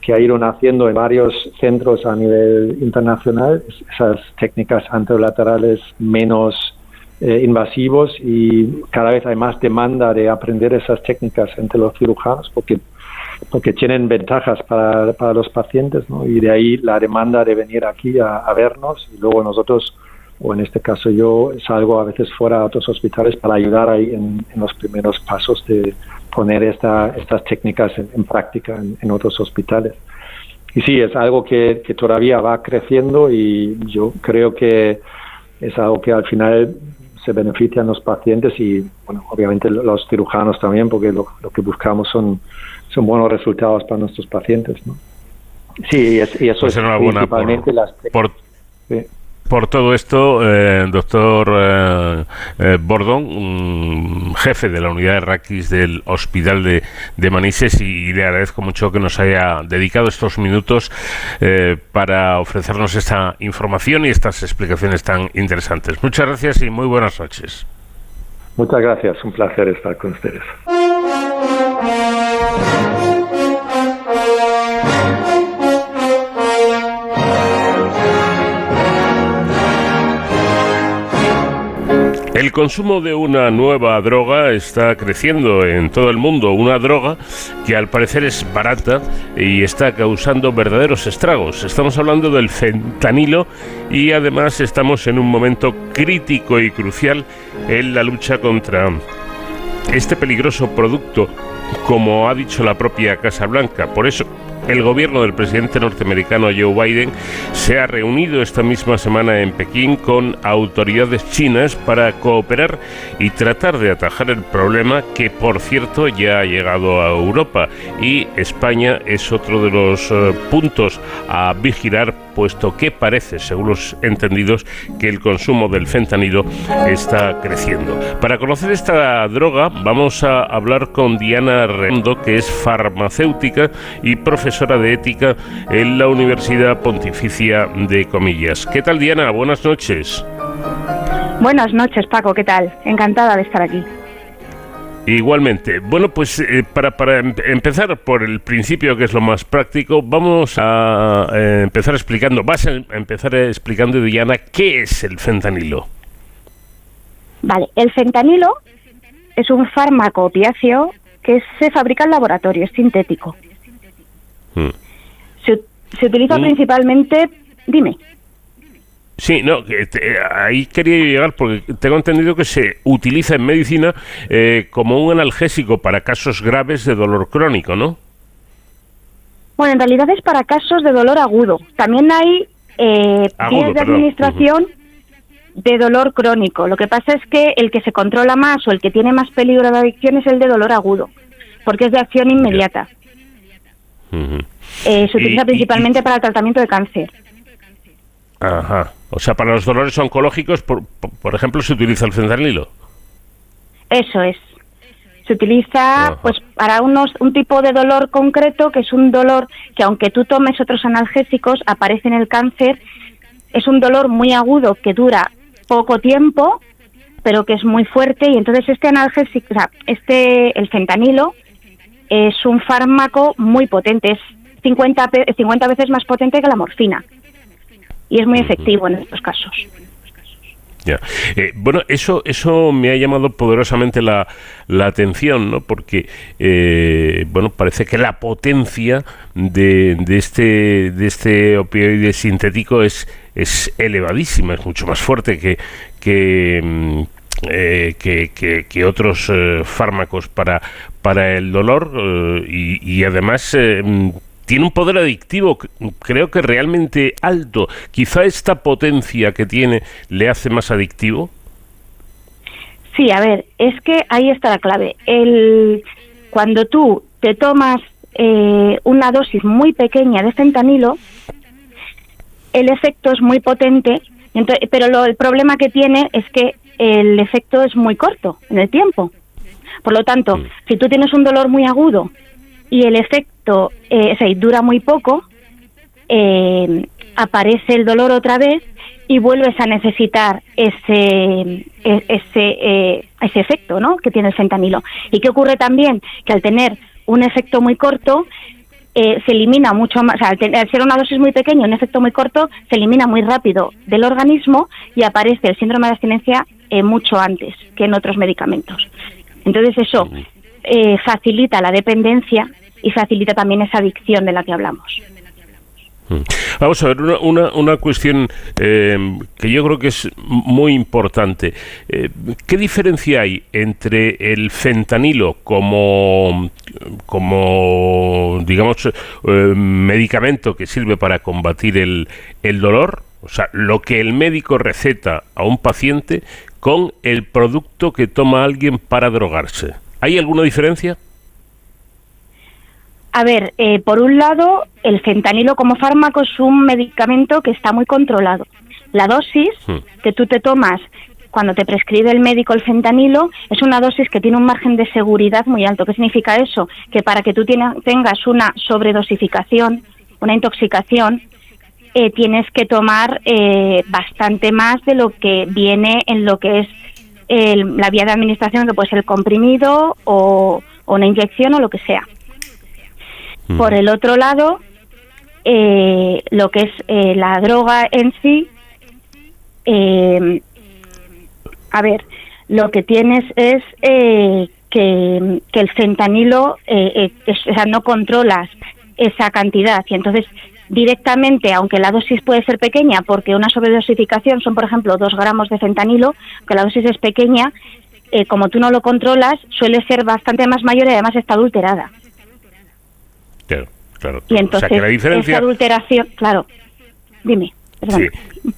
que ha ido naciendo en varios centros a nivel internacional, esas técnicas anterolaterales menos eh, invasivos y cada vez hay más demanda de aprender esas técnicas entre los cirujanos porque porque tienen ventajas para, para los pacientes ¿no? y de ahí la demanda de venir aquí a, vernos y luego nosotros o en este caso yo salgo a veces fuera a otros hospitales para ayudar ahí en, en los primeros pasos de, poner esta, estas técnicas en, práctica en, otros hospitales. Y sí, es algo que, que, todavía va creciendo y yo creo que es algo que al final se benefician los pacientes y, bueno, obviamente los cirujanos también, porque lo, lo que buscamos son, son buenos resultados para nuestros pacientes. ¿no? Sí, y, eso pues es principalmente las... Por, por todo esto, eh, doctor eh, eh, Bordón, jefe de la unidad de raquis del Hospital de, de, Manises, y le agradezco mucho que nos haya dedicado estos minutos para ofrecernos esta información y estas explicaciones tan interesantes. Muchas gracias y muy buenas noches. Muchas gracias, un placer estar con ustedes. El consumo de una nueva droga está creciendo en todo el mundo, una droga que al parecer es barata y está causando verdaderos estragos. Estamos hablando del fentanilo y además estamos en un momento crítico y crucial en la lucha contra este peligroso producto, como ha dicho la propia Casa Blanca. Por eso, el gobierno del presidente norteamericano Joe Biden se ha reunido esta misma semana en Pekín con autoridades chinas para cooperar y tratar de atajar el problema que, por cierto, ya ha llegado a Europa. Y España es otro de los eh, puntos a vigilar puesto que parece, según los entendidos, que el consumo del fentanilo está creciendo. Para conocer esta droga vamos a hablar con Diana Rendo, que es farmacéutica y profesora de ética en la Universidad Pontificia de Comillas. ¿Qué tal Diana? Buenas noches. Buenas noches Paco, ¿qué tal? Encantada de estar aquí. Igualmente. Bueno, pues eh, para, para em, empezar por el principio, que es lo más práctico, vamos a eh, empezar explicando, vas a empezar explicando, Diana, qué es el fentanilo. Vale, el fentanilo es un fármaco opiáceo que se fabrica en laboratorio, es sintético. Hmm. Se, utiliza hmm. principalmente, dime. Sí, no, ahí quería llegar porque tengo entendido que se utiliza en medicina eh, como un analgésico para casos graves de dolor crónico, ¿no? Bueno, en realidad es para casos de dolor agudo. También hay eh, de administración de dolor crónico. Lo que pasa es que el que se controla más o el que tiene más peligro de adicción es el de dolor agudo, porque es de acción inmediata. Eh, se utiliza principalmente para el tratamiento de cáncer. Ajá. O sea, para los dolores oncológicos, por, por ejemplo, se utiliza el fentanilo. Eso es. Se utiliza pues para unos un tipo de dolor concreto que es un dolor que aunque tú tomes otros analgésicos aparece en el cáncer. Es un dolor muy agudo que dura poco tiempo, pero que es muy fuerte y entonces este analgésico, o sea, este el fentanilo es un fármaco muy potente, es 50, 50 veces más potente que la morfina y es muy efectivo en estos casos. Ya. Eh, bueno, eso, eso me ha llamado poderosamente la, la atención, ¿no? Porque, eh, bueno, parece que la potencia de, de, este, de este opioide sintético es, es elevadísima, es mucho más fuerte que, que, mm, eh, que, otros fármacos para, para el dolor y, y, además tiene un poder adictivo, creo que realmente alto. Quizá esta potencia que tiene le hace más adictivo. Sí, a ver, es que ahí está la clave. El, cuando tú te tomas eh, una dosis muy pequeña de fentanilo, el efecto es muy potente, pero el problema que tiene es que el efecto es muy corto en el tiempo. Por lo tanto, mm. si tú tienes un dolor muy agudo y el efecto eh, dura muy poco, eh, aparece el dolor otra vez y vuelves a necesitar ese e, ese eh, ese efecto ¿no? que tiene el fentanilo. ¿Y qué ocurre también? Que al tener un efecto muy corto, eh, se elimina mucho más, o sea, al, ser una dosis muy pequeña, un efecto muy corto, se elimina muy rápido del organismo y aparece el síndrome de abstinencia mucho antes que en otros medicamentos. Entonces eso eh, facilita la dependencia y facilita también esa adicción de la que hablamos. Mm. Vamos a ver, una, una, cuestión eh, que yo creo que es muy importante. Eh, ¿Qué diferencia hay entre el fentanilo como, como digamos, medicamento que sirve para combatir el, el dolor? O sea, lo que el médico receta a un paciente con el producto que toma alguien para drogarse. ¿Hay alguna diferencia? A ver, eh, por un lado, el fentanilo como fármaco es un medicamento que está muy controlado. La dosis hmm. que tú te tomas cuando te prescribe el médico el fentanilo es una dosis que tiene un margen de seguridad muy alto. ¿Qué significa eso? Que para que tú tengas una sobredosificación, una intoxicación, eh, tienes que tomar eh, bastante más de lo que viene en lo que es la vía de administración, que puede ser el comprimido o, una inyección o lo que sea. Por el otro lado, eh, lo que es eh, la droga en sí, eh, a ver, lo que tienes es eh, que, el fentanilo, eh, eh, o sea, no controlas esa cantidad y entonces directamente, aunque la dosis puede ser pequeña, porque una sobredosificación son, por ejemplo, dos gramos de fentanilo, que la dosis es pequeña, como tú no lo controlas, suele ser bastante más mayor y además está adulterada. Claro, claro. Y entonces, la diferencia... esa adulteración, claro, dime. Sí.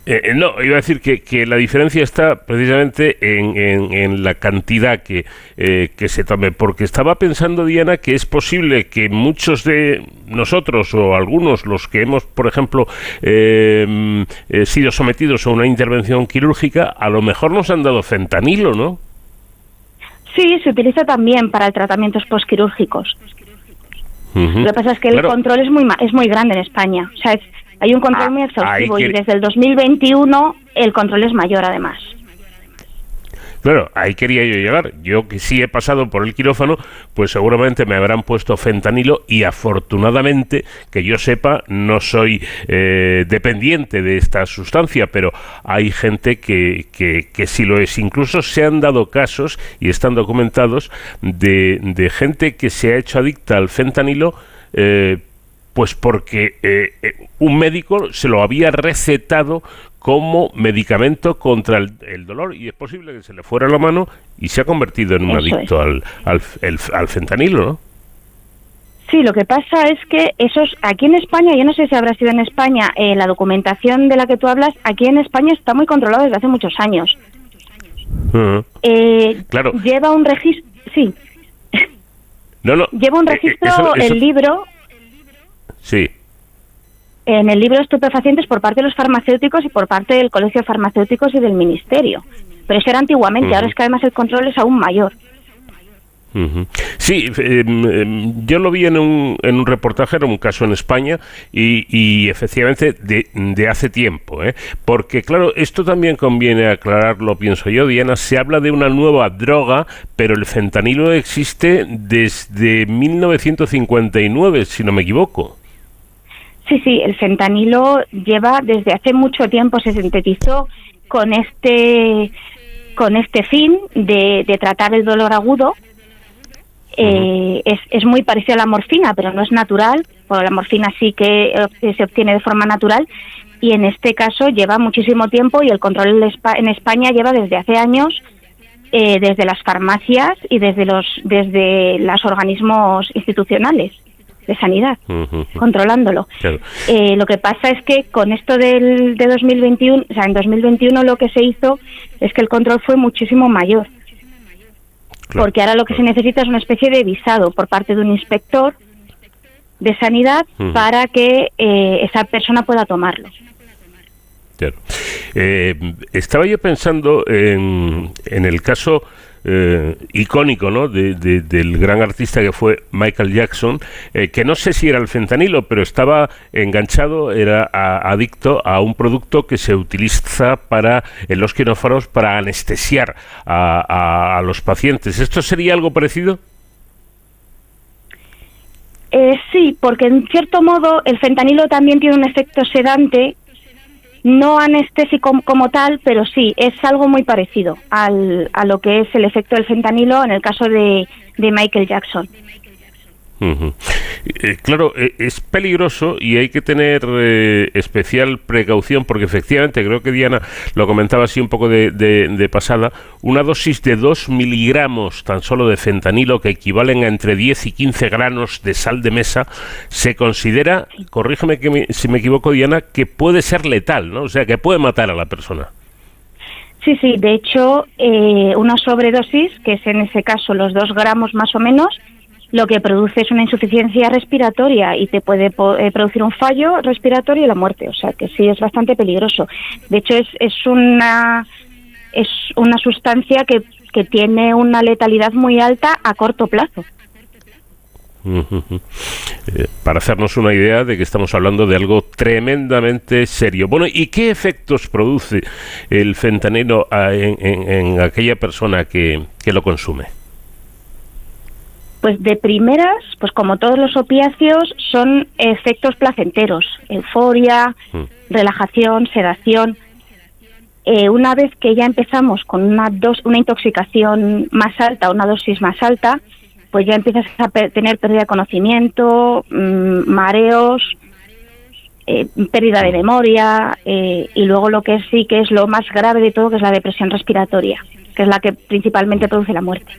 Eh, eh, no, iba a decir que, que, la diferencia está precisamente en, en, la cantidad que, eh, que, se tome, porque estaba pensando, Diana, que es posible que muchos de nosotros o algunos, los que hemos, por ejemplo, em, sido sometidos a una intervención quirúrgica, a lo mejor nos han dado fentanilo, ¿no? Sí, se utiliza también para tratamientos postquirúrgicos. Lo que pasa es que el control es muy, es muy grande en España. O sea, es, hay un control ah, muy exhaustivo y desde el 2021 el control es mayor además. Claro, ahí quería yo llegar. Yo que sí he pasado por el quirófano, pues seguramente me habrán puesto fentanilo y afortunadamente, que yo sepa, no soy eh, dependiente de esta sustancia, pero hay gente que, que, que, sí lo es. Incluso se han dado casos, y están documentados, de, de gente que se ha hecho adicta al fentanilo eh, pues porque eh, eh, un médico se lo había recetado como medicamento contra el, dolor y es posible que se le fuera la mano y se ha convertido en un adicto al, al, fentanilo, ¿no? Sí, lo que pasa es que esos aquí en España, yo no sé si habrá sido en España, eh, la documentación de la que tú hablas, aquí en España está muy controlada desde hace muchos años. claro. Lleva un registro, sí. No, no. Lleva un registro el libro Sí. En el libro estupefacientes por parte de los farmacéuticos y por parte del Colegio de Farmacéuticos y del Ministerio. Pero eso era antiguamente, ahora es que además el control es aún mayor. Sí, em, em, yo lo vi en un, en un reportaje, era un caso en España y, efectivamente de, hace tiempo, ¿eh? porque claro, esto también conviene aclararlo, pienso yo, Diana, se habla de una nueva droga, pero el fentanilo existe desde 1959, si no me equivoco. Sí, sí, el fentanilo lleva desde hace mucho tiempo, se sintetizó con este, con este fin de, tratar el dolor agudo. Eh, es, es, muy parecido a la morfina, pero no es natural, porque la morfina sí que eh, se obtiene de forma natural y en este caso lleva muchísimo tiempo y el control en España lleva desde hace años eh, desde las farmacias y desde los desde los organismos institucionales de sanidad, controlándolo. Eh, lo que pasa es que con esto del, de 2021, o sea, en 2021 lo que se hizo es que el control fue muchísimo mayor. porque ahora lo que se necesita es una especie de visado por parte de un inspector de sanidad para que eh, esa persona pueda tomarlo. Eh, estaba yo pensando en, en el caso eh, icónico ¿no? del gran artista que fue Michael Jackson, eh, que no sé si era el fentanilo, pero estaba enganchado, era adicto a un producto que se utiliza para en los quirófanos para anestesiar a, los pacientes. ¿Esto sería algo parecido? Eh, sí, porque en cierto modo el fentanilo también tiene un efecto sedante no anestésico como tal, pero sí, es algo muy parecido al, a lo que es el efecto del fentanilo en el caso de, de Michael Jackson. Eh, claro, eh, es peligroso y hay que tener eh, especial precaución porque efectivamente, creo que Diana lo comentaba así un poco de, pasada, una dosis de 2 miligramos tan solo de fentanilo que equivalen a entre 10 y 15 granos de sal de mesa, se considera, corrígeme que si me equivoco Diana, que puede ser letal, ¿no? O sea, que puede matar a la persona. Sí, sí, de hecho, una sobredosis, que es en ese caso los 2 gramos más o menos, lo que produce es una insuficiencia respiratoria y te puede eh, producir un fallo respiratorio y la muerte. O sea que sí es bastante peligroso. De hecho, es, es una es una sustancia que, que tiene una letalidad muy alta a corto plazo. Eh, para hacernos una idea de que estamos hablando de algo tremendamente serio. Bueno, ¿y qué efectos produce el fentanilo en, en aquella persona que, que lo consume? Pues de primeras, pues como todos los opiáceos, son efectos placenteros, euforia, mm. relajación, sedación. eh, una vez que ya empezamos con una, dos, una intoxicación más alta, una dosis más alta, pues ya empiezas a tener pérdida de conocimiento, mm, mareos, eh, pérdida de memoria eh, y luego lo que sí que es lo más grave de todo, que es la depresión respiratoria, que es la que principalmente produce la muerte.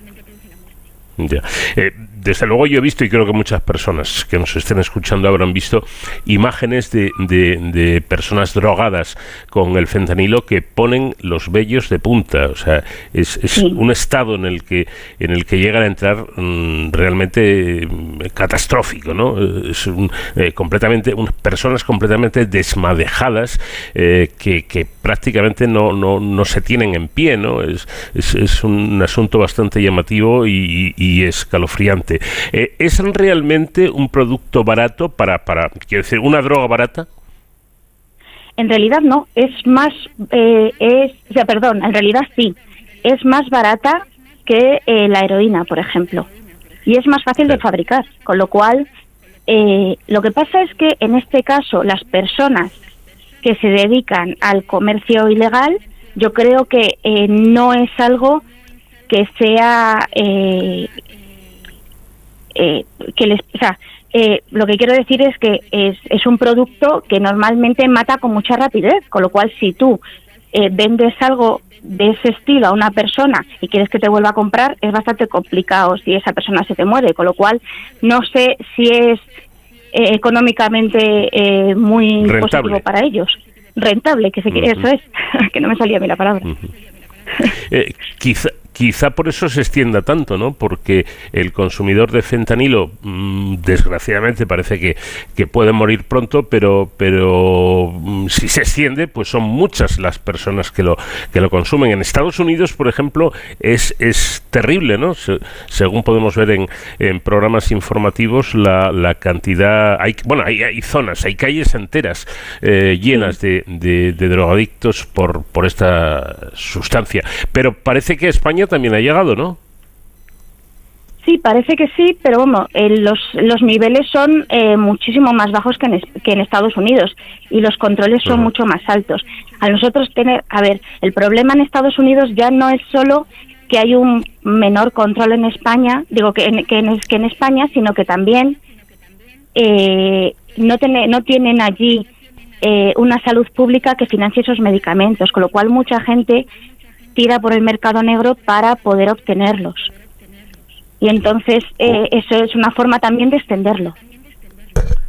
Ya. Eh, desde luego yo he visto, y creo que muchas personas que nos estén escuchando habrán visto, imágenes de, de, personas drogadas con el fentanilo que ponen los vellos de punta. O sea, es, es un estado en el que en el que llegan a entrar mm, realmente mm, catastrófico, ¿no? Es eh, completamente, unas personas completamente desmadejadas eh, que, que, prácticamente no, no, no, se tienen en pie, ¿no? Es, es, es un asunto bastante llamativo y, y escalofriante. Eh, ¿Es realmente un producto barato para, para, quiero decir, una droga barata? En realidad no, es más, eh, es, o sea, perdón, en realidad sí, es más barata que eh, la heroína, por ejemplo, y es más fácil de fabricar, con lo cual, lo que pasa es que en este caso las personas que se dedican al comercio ilegal, yo creo que no es algo que sea eh, que les, o sea, eh, lo que quiero decir es que es, es, un producto que normalmente mata con mucha rapidez, con lo cual si tú eh, vendes algo de ese estilo a una persona y quieres que te vuelva a comprar, es bastante complicado si esa persona se te muere, con lo cual no sé si es económicamente muy positivo para ellos. Rentable, que se, eso es, (laughs) que no me salía a mí la palabra. quizá, Quizá por eso se extienda tanto, ¿no? Porque el consumidor de fentanilo, mm, desgraciadamente, parece que, que, puede morir pronto, pero, pero mm, si se extiende, pues son muchas las personas que lo, que lo consumen. En Estados Unidos, por ejemplo, es, es terrible, ¿no? según podemos ver en, en programas informativos, la, la, cantidad. Hay, bueno, hay, hay zonas, hay calles enteras eh, llenas de, de, de drogadictos por, por esta sustancia. Pero parece que España también ha llegado, ¿no? Sí, parece que sí, pero bueno, los, los niveles son eh, muchísimo más bajos que en, que en Estados Unidos y los controles son mucho más altos. A nosotros tener, a ver, el problema en Estados Unidos ya no es solo que hay un menor control en España, digo que en, que en, que en España, sino que también eh, no, tiene, no tienen allí eh, una salud pública que financie esos medicamentos, con lo cual mucha gente tira por el mercado negro para poder obtenerlos. Y entonces eh, oh. eso es una forma también de extenderlo.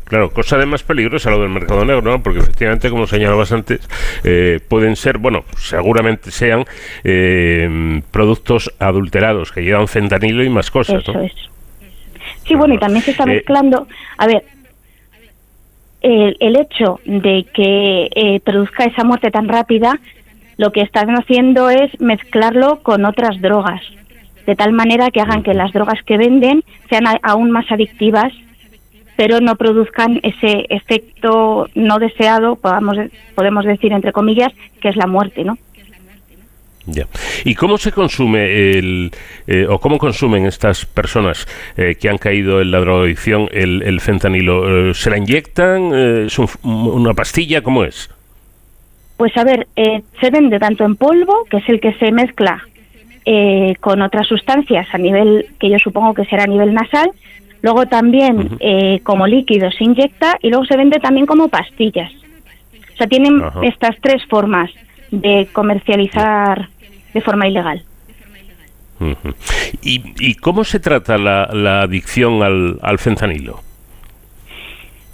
Claro, cosa de más peligrosa lo del mercado negro, ¿no? Porque efectivamente, como señalabas antes, eh, pueden ser, bueno, seguramente sean eh, productos adulterados que llevan fentanilo y más cosas, Eso es. Sí, bueno, y también se está mezclando. A ver, el, el hecho de que produzca esa muerte tan rápida lo que están haciendo es mezclarlo con otras drogas, de tal manera que hagan que las drogas que venden sean aún más adictivas, pero no produzcan ese efecto no deseado, podamos, podemos decir entre comillas, que es la muerte, ¿no? Ya. ¿Y cómo se consume el, eh, o cómo consumen estas personas eh, que han caído en la drogadicción el, fentanilo? Eh, ¿Se la inyectan? ¿Es una pastilla? ¿Cómo es? Pues a ver, eh, se vende tanto en polvo, que es el que se mezcla eh, con otras sustancias a nivel, que yo supongo que será a nivel nasal, luego también eh, como líquido se inyecta y luego se vende también como pastillas. O sea, tienen estas tres formas de comercializar de forma ilegal. ¿Y, cómo se trata la, adicción al, al fentanilo?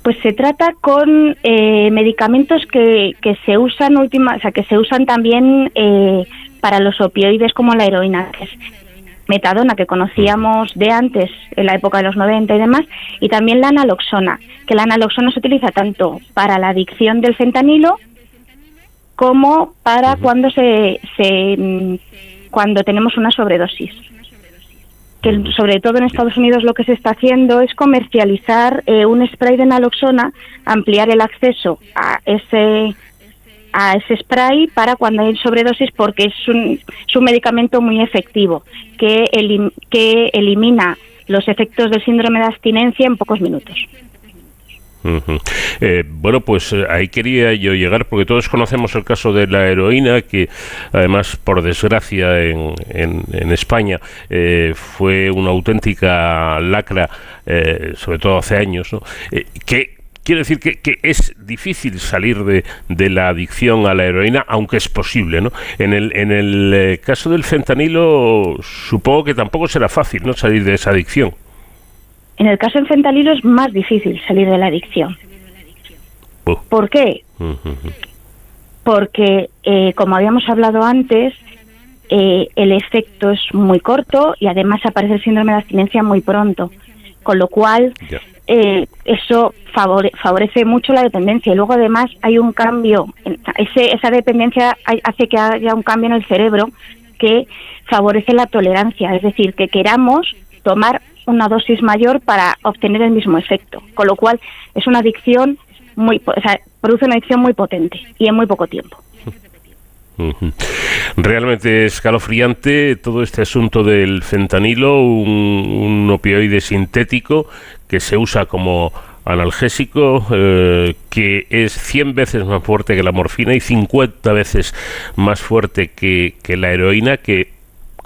Pues se trata con eh, medicamentos que, que, se usan última, o sea, que se usan también eh, para los opioides como la heroína, que es metadona que conocíamos de antes, en la época de los 90 y demás, y también la analoxona, que la analoxona se utiliza tanto para la adicción del fentanilo como para cuando se, se mm, cuando tenemos una sobredosis que sobre todo en Estados Unidos lo que se está haciendo es comercializar eh, un spray de naloxona, ampliar el acceso a ese a ese spray para cuando hay sobredosis porque es un, es un medicamento muy efectivo que, que elimina los efectos del síndrome de abstinencia en pocos minutos. Eh, bueno, pues eh, ahí quería yo llegar, porque todos conocemos el caso de la heroína, que además, por desgracia, en, en, España eh, fue una auténtica lacra, sobre todo hace años, ¿no? que quiero decir que, que, es difícil salir de, de, la adicción a la heroína, aunque es posible, ¿no? En el, en el caso del fentanilo, supongo que tampoco será fácil, ¿no? Salir de esa adicción. En el caso fentanilo es más difícil salir de la adicción. ¿Por qué? Porque, eh, como habíamos hablado antes, eh, el efecto es muy corto y además aparece el síndrome de abstinencia muy pronto, con lo cual eh, eso favorece mucho la dependencia. Y luego además hay un cambio, ese, esa dependencia hace que haya un cambio en el cerebro que favorece la tolerancia, es decir, que queramos tomar una dosis mayor para obtener el mismo efecto, con lo cual es una adicción muy, o sea, produce una adicción muy potente y en muy poco tiempo. Realmente escalofriante todo este asunto del fentanilo, un, opioide sintético que se usa como analgésico eh, que es 100 veces más fuerte que la morfina y 50 veces más fuerte que, que la heroína, que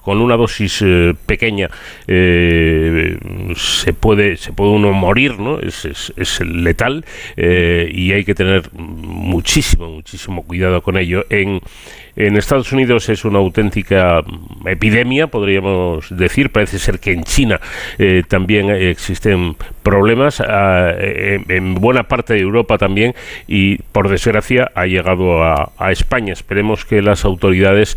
con una dosis eh, pequeña eh, se puede se puede uno morir no es, es, letal eh, y hay que tener muchísimo muchísimo cuidado con ello en en Estados Unidos es una auténtica epidemia, podríamos decir. Parece ser que en China también existen problemas, ah, en, buena parte de Europa también, y por desgracia ha llegado a, a España. Esperemos que las autoridades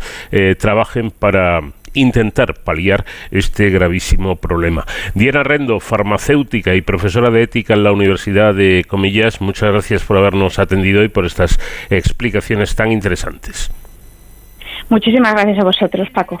trabajen para intentar paliar este gravísimo problema. Diana Rendo, farmacéutica y profesora de ética en la Universidad de Comillas, muchas gracias por habernos atendido y por estas explicaciones tan interesantes. Muchísimas gracias a vosotros, Paco.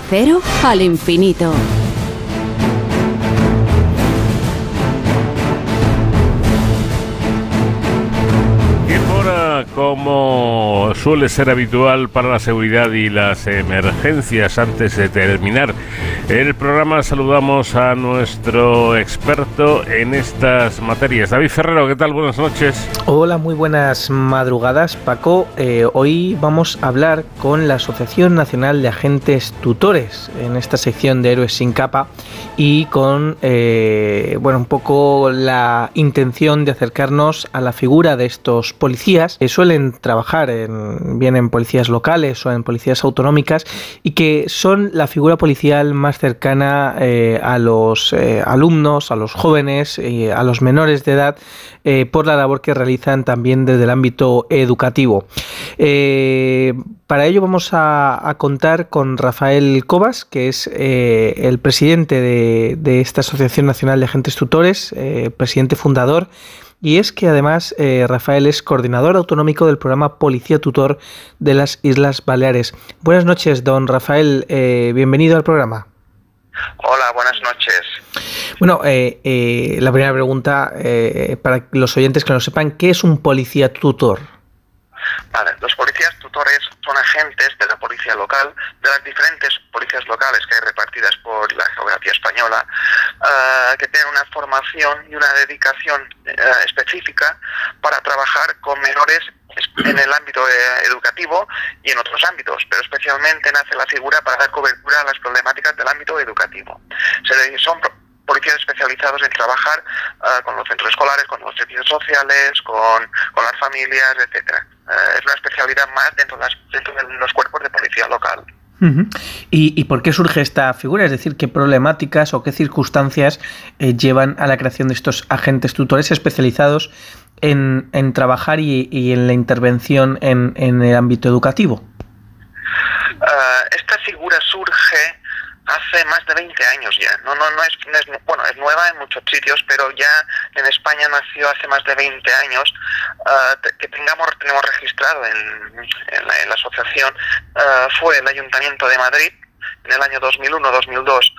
Cero al infinito. como suele ser habitual para la seguridad y las emergencias. Antes de terminar el programa, saludamos a nuestro experto en estas materias. David Ferrero, ¿qué tal? Buenas noches. Hola, muy buenas madrugadas, Paco. Eh, hoy vamos a hablar con la Asociación Nacional de Agentes Tutores en esta sección de Héroes sin capa y con, eh, bueno, un poco la intención de acercarnos a la figura de estos policías que suelen trabajar en, bien en policías locales o en policías autonómicas y que son la figura policial más cercana eh, a los eh, alumnos, a los jóvenes a los menores de edad por la labor que realizan también desde el ámbito educativo. para ello vamos a, contar con Rafael Cobas, que es el presidente de, de, esta Asociación Nacional de Agentes Tutores, presidente fundador y es que además eh, Rafael es coordinador autonómico del programa Policía Tutor de las Islas Baleares. Buenas noches, don Rafael, eh, bienvenido al programa. Hola, buenas noches. Bueno, eh, la primera pregunta para los oyentes que no sepan, ¿qué es un policía tutor? Vale, los policías tutores son agentes de la policía local, de las diferentes policías locales que hay repartidas por la geografía española, eh, que tienen una formación y una dedicación eh, específica para trabajar con menores en el ámbito eh, educativo y en otros ámbitos, pero especialmente nace la figura para dar cobertura a las problemáticas del ámbito educativo. Policías especializados en trabajar con los centros escolares, con los servicios sociales, con, con las familias, etcétera. Eh, es una especialidad más dentro, de los cuerpos de policía local. ¿Y, por qué surge esta figura? Es decir, ¿qué problemáticas o qué circunstancias eh, llevan a la creación de estos agentes tutores especializados en, trabajar y, en la intervención en, el ámbito educativo? Eh, esta figura surge hace más de 20 años ya. No, no, no es, bueno, es nueva en muchos sitios, pero ya en España nació hace más de 20 años. Ah, que tengamos tenemos registrado en, la, asociación ah, fue el Ayuntamiento de Madrid en el año 2001-2002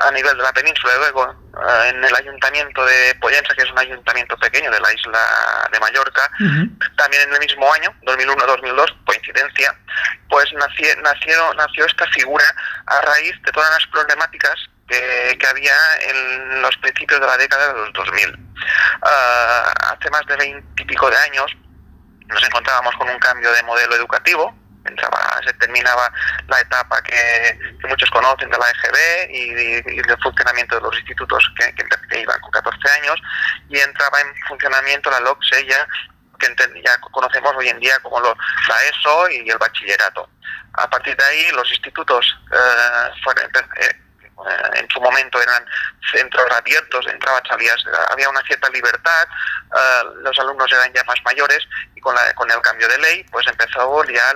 a nivel de la península, luego eh, en el ayuntamiento de Pollensa, que es un ayuntamiento pequeño de la isla de Mallorca, también en el mismo año, 2001-2002, coincidencia, pues nació, nacieron, nació esta figura a raíz de todas las problemáticas que, había en los principios de la década de los 2000. Ah, hace más de veintipico de años nos encontrábamos con un cambio de modelo educativo, se terminaba la etapa que, muchos conocen de la EGB y, el funcionamiento de los institutos que, iban con 14 años y entraba en funcionamiento la LOCSE ya que ya conocemos hoy en día como lo, la ESO y el bachillerato. A partir de ahí los institutos eh, fueron, eh, eh, en su momento eran centros abiertos, entraba, salías, había una cierta libertad, eh, los alumnos eran ya más mayores y con, la, con el cambio de ley pues empezó ya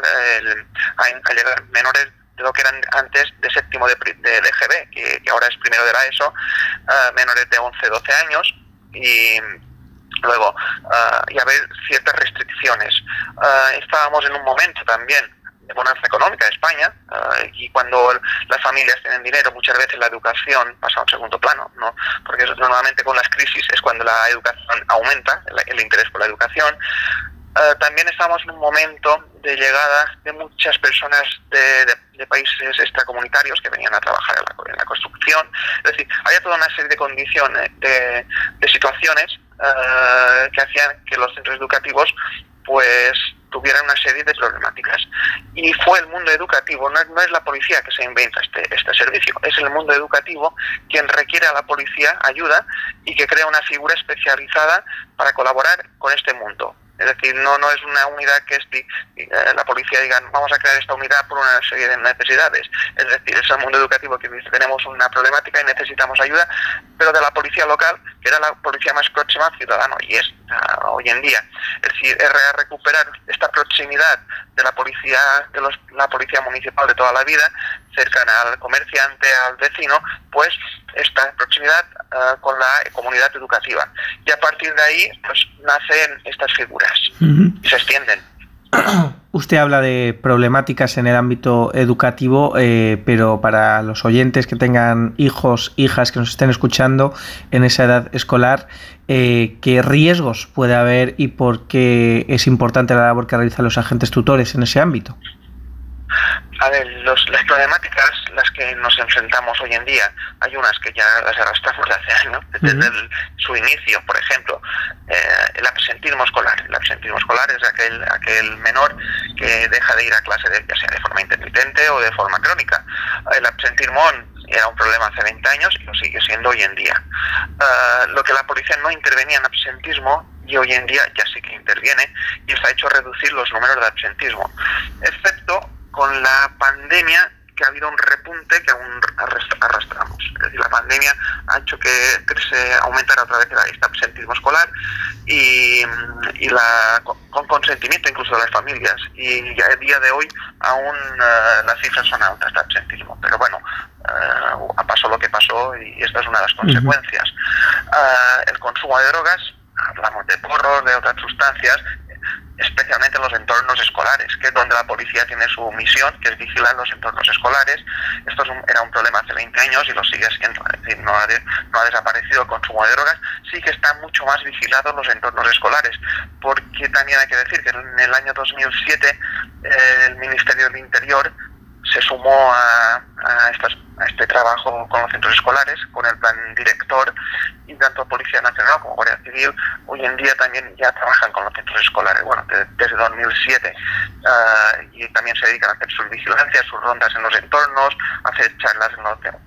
a, llegar menores de lo que eran antes de séptimo de, de LGB, que, ahora es primero de la ESO, eh, menores de 11, 12 años y luego y haber ciertas restricciones. estábamos en un momento también bonanza económica de España eh, y cuando las familias tienen dinero muchas veces la educación pasa a un segundo plano, ¿no? porque normalmente con las crisis es cuando la educación aumenta, el, interés por la educación. Eh, también estamos en un momento de llegada de muchas personas de, países extracomunitarios que venían a trabajar en la, construcción. Es decir, había toda una serie de condiciones, de, situaciones eh, que hacían que los centros educativos pues tuvieran una serie de problemáticas. Y fue el mundo educativo, no es, la policía que se inventa este, este servicio, es el mundo educativo quien requiere a la policía ayuda y que crea una figura especializada para colaborar con este mundo. Es decir, no, no es una unidad que eh, la policía diga, vamos a crear esta unidad por una serie de necesidades. Es decir, es el mundo educativo que dice, tenemos una problemática y necesitamos ayuda, pero de la policía local, que era la policía más próxima al ciudadano, y es ah, hoy en día. Es decir, es recuperar esta proximidad de la policía, de los, la policía municipal de toda la vida, cercana al comerciante, al vecino, pues esta proximidad ah, con la comunidad educativa. Y a partir de ahí, pues nacen estas figuras y se extienden. (clears throat) usted habla de problemáticas en el ámbito educativo, eh, pero para los oyentes que tengan hijos, hijas que nos estén escuchando en esa edad escolar, eh, ¿qué riesgos puede haber y por qué es importante la labor que realizan los agentes tutores en ese ámbito? A ver, las problemáticas las que nos enfrentamos hoy en día, hay unas que ya las arrastramos hace años, desde su inicio, por ejemplo, eh, el absentismo escolar. El absentismo escolar es aquel, aquel menor que deja de ir a clase, de, ya sea de forma intermitente o de forma crónica. El absentismo era un problema hace 20 años y lo sigue siendo hoy en día. Eh, lo que la policía no intervenía en absentismo y hoy en día ya sí que interviene y ha hecho reducir los números de absentismo, excepto con la pandemia que ha habido un repunte que aún arrastramos. Es decir, la pandemia ha hecho que, se aumentara otra vez el absentismo escolar y, la, con consentimiento incluso de las familias. Y ya a día de hoy aún uh, las cifras son altas de absentismo. Pero bueno, uh, pasó lo que pasó y esta es una de las consecuencias. Uh, el consumo de drogas, hablamos de porros, de otras sustancias, especialmente en los entornos escolares, que es donde la policía tiene su misión, que es vigilar los entornos escolares. Esto era un problema hace 20 años y lo sigue siendo, es decir, no ha, no ha desaparecido el consumo de drogas, sí que están mucho más vigilados los entornos escolares, porque también hay que decir que en el año 2007 eh, el Ministerio del Interior se sumó a, a, este trabajo con los centros escolares, con el plan director, y tanto Policía Nacional como Guardia Civil hoy en día también ya trabajan con los centros escolares, bueno, desde 2007, ah, y también se dedican a hacer sus vigilancias, sus rondas en los entornos, a hacer charlas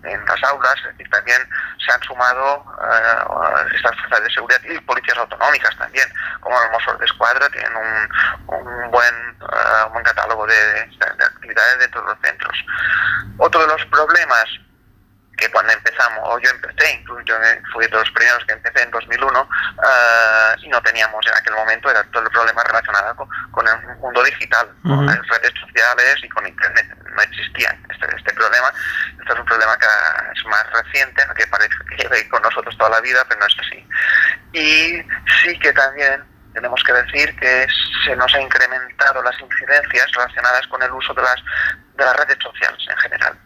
en, las aulas, es decir, también se han sumado ah, estas fuerzas de seguridad y policías autonómicas también, como los Mossos de Escuadra, tienen un, buen, ah, buen catálogo de, de actividades dentro de los centros. Otro de los problemas que cuando empezamos, o yo empecé, incluso yo fui de los primeros que empecé en 2001, eh, y no teníamos en aquel momento, era todo el problema relacionado con, el mundo digital, con las redes sociales y con Internet. No existía este, este problema. Este es un problema que es más reciente, que parece que lleva con nosotros toda la vida, pero no es así. Y sí que también tenemos que decir que se nos ha incrementado las incidencias relacionadas con el uso de las, de las redes sociales en general,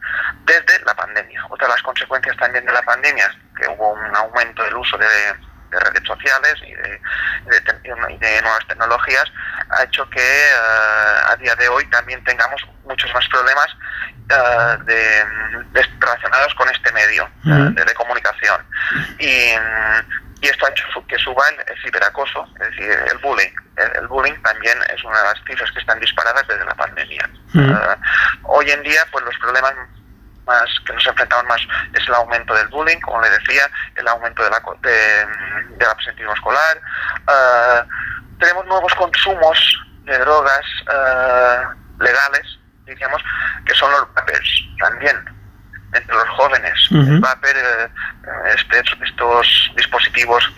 desde la pandemia. Otra de las consecuencias también de la pandemia que hubo un aumento del uso de, redes sociales y de, de, nuevas tecnologías, ha hecho que eh, a día de hoy también tengamos muchos más problemas uh, de, relacionados con este medio de, comunicación. Y y esto ha hecho que suba el, ciberacoso, es decir, el bullying. El, bullying también es una de las cifras que están disparadas desde la pandemia. Ah, hoy en día, pues los problemas más que nos enfrentamos más es el aumento del bullying, como le decía, el aumento de la, de, del absentismo escolar. Ah, tenemos nuevos consumos de drogas ah, legales, diríamos, que son los papers también entre los jóvenes. va a haber eh, este, estos dispositivos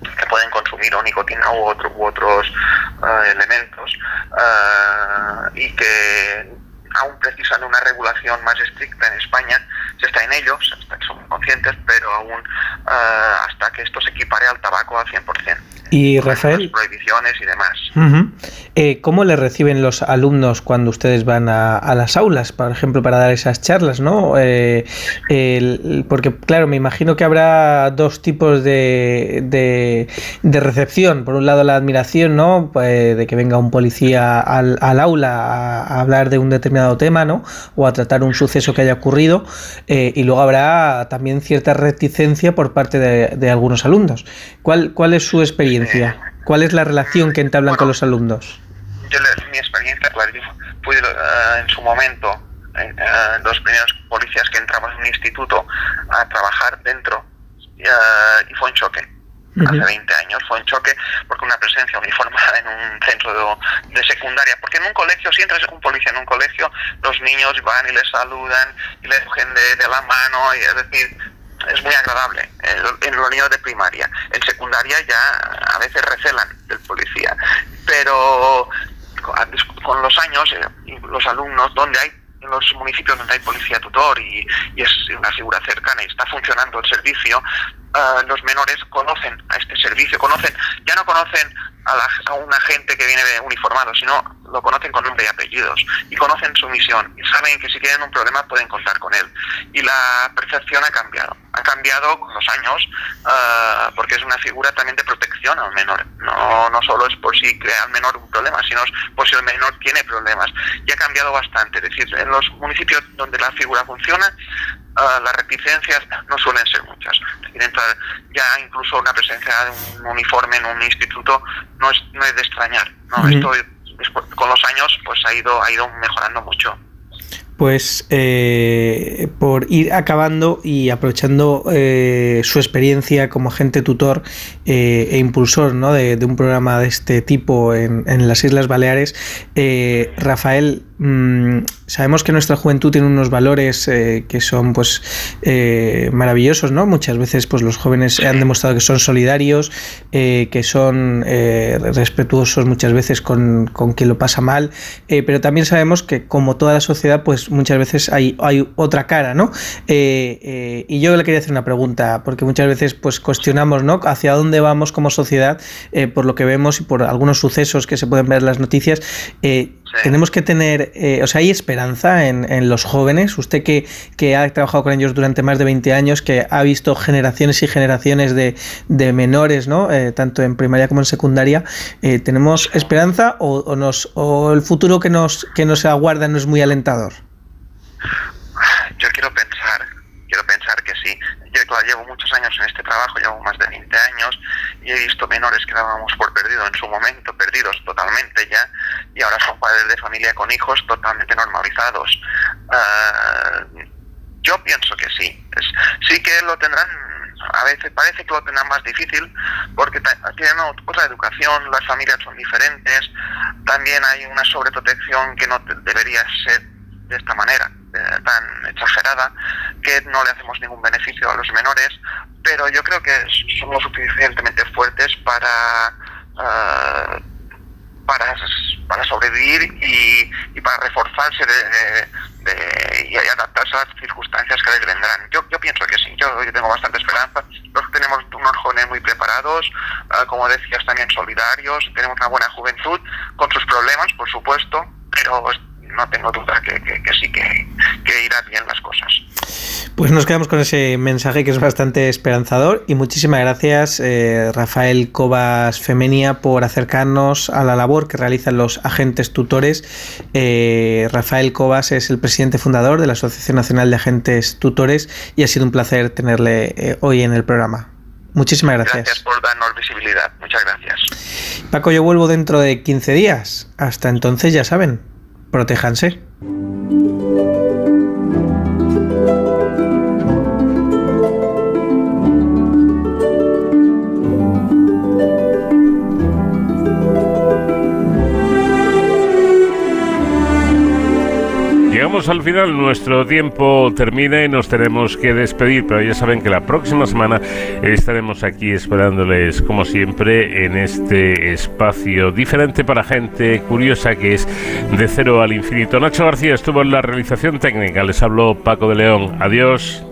que pueden consumir o nicotina u, otro, u otros eh, elementos eh, y que aún precisan de una regulación más estricta en España. Se está en ello, somos conscientes, pero aún hasta que esto se equipare al tabaco al 100%. Y Rafael. prohibiciones y demás. Eh, ¿Cómo le reciben los alumnos cuando ustedes van a, las aulas, por ejemplo, para dar esas charlas, no? Eh, porque, claro, me imagino que habrá dos tipos de, de, recepción. Por un lado, la admiración, ¿no? Pues, de que venga un policía al, aula a, hablar de un determinado tema, ¿no? O a tratar un suceso que haya ocurrido. Eh, y luego habrá también cierta reticencia por parte de, de algunos alumnos. ¿Cuál, ¿Cuál es su experiencia? ¿Cuál es la relación que entablan con los alumnos? Yo, mi experiencia, claro, fui uh, en su momento uh, los primeros policías que entramos en un instituto a trabajar dentro uh, y fue un choque. Hace 20 años fue un choque porque una presencia uniformada (laughs) en un centro de, secundaria. Porque en un colegio, si entras un policía en un colegio, los niños van y les saludan y les cogen de, de la mano. Y, es decir, es muy agradable en los niños de primaria. En secundaria ya a veces recelan del policía, pero con los años eh, los alumnos donde hay en los municipios donde hay policía tutor y, es una figura cercana y está funcionando el servicio, eh, los menores conocen a este servicio, conocen, ya no conocen a, la, a que viene uniformado, sino lo conocen con nombre y apellidos y conocen su misión y saben que si tienen un problema pueden contar con él. Y la percepción ha cambiado, ha cambiado con los años ah, porque es una figura también de protección al menor. No, no solo es por si crea al menor un problema, sino por si el menor tiene problemas. Y ha cambiado bastante. Es decir, en los municipios donde la figura funciona, las reticencias no suelen ser muchas. Ya incluso una presencia de un uniforme en un instituto no es, no es de extrañar. ¿no? Esto con los años pues ha ido, ha ido mejorando mucho pues eh, por ir acabando y aprovechando eh, su experiencia como agente tutor eh, e impulsor ¿no? de, un programa de este tipo en, en las Islas Baleares, Rafael, Mm, sabemos que nuestra juventud tiene unos valores eh, que son pues eh, maravillosos, ¿no? Muchas veces pues los jóvenes han demostrado que son solidarios, eh, que son respetuosos muchas veces con, con, quien lo pasa mal, pero también sabemos que como toda la sociedad pues muchas veces hay, hay otra cara, ¿no? y yo le quería hacer una pregunta, porque muchas veces pues cuestionamos, ¿no? Hacia dónde vamos como sociedad por lo que vemos y por algunos sucesos que se pueden ver en las noticias. Tenemos que tener, eh, o sea, hay esperanza en, los jóvenes. Usted que, que, ha trabajado con ellos durante más de 20 años, que ha visto generaciones y generaciones de, de menores, ¿no? Eh, tanto en primaria como en secundaria, eh, ¿tenemos esperanza o, nos, o el futuro que nos, que nos aguarda no es muy alentador? Yo quiero Yo llevo muchos años en este trabajo, llevo más de 20 años y he visto menores que dábamos por perdido en su momento, perdidos totalmente ya, y ahora son padres de familia con hijos totalmente normalizados. Ah, yo pienso que sí. sí que lo tendrán, a veces parece que lo tendrán más difícil porque tienen otra educación, las familias son diferentes, también hay una sobreprotección que no debería ser de esta manera, eh, tan exagerada, que no le hacemos ningún beneficio a los menores, pero yo creo que son lo suficientemente fuertes para... Ah, para, para sobrevivir y, para reforzarse de, y adaptarse a las circunstancias que les vendrán. Yo, yo pienso que sí, yo, tengo bastante esperanza. Nosotros tenemos unos jóvenes muy preparados, ah, como decías, también solidarios, tenemos una buena juventud, con sus problemas, por supuesto, pero no tengo duda que, sí, que, que irán bien las cosas. Pues nos quedamos con ese mensaje que es bastante esperanzador y muchísimas gracias eh, Rafael Cobas Femenia por acercarnos a la labor que realizan los agentes tutores. Eh, Rafael Cobas es el presidente fundador de la Asociación Nacional de Agentes Tutores y ha sido un placer tenerle eh, hoy en el programa. Muchísimas gracias. Gracias por darnos visibilidad. Muchas gracias. Paco, yo vuelvo dentro de 15 días. Hasta entonces ya saben, protéjanse. Al final, nuestro tiempo termina y nos tenemos que despedir, pero ya saben que la próxima semana estaremos aquí esperándoles, como siempre, en este espacio diferente para gente curiosa que es de cero al infinito. Nacho García estuvo en la realización técnica, les habló Paco de León. Adiós.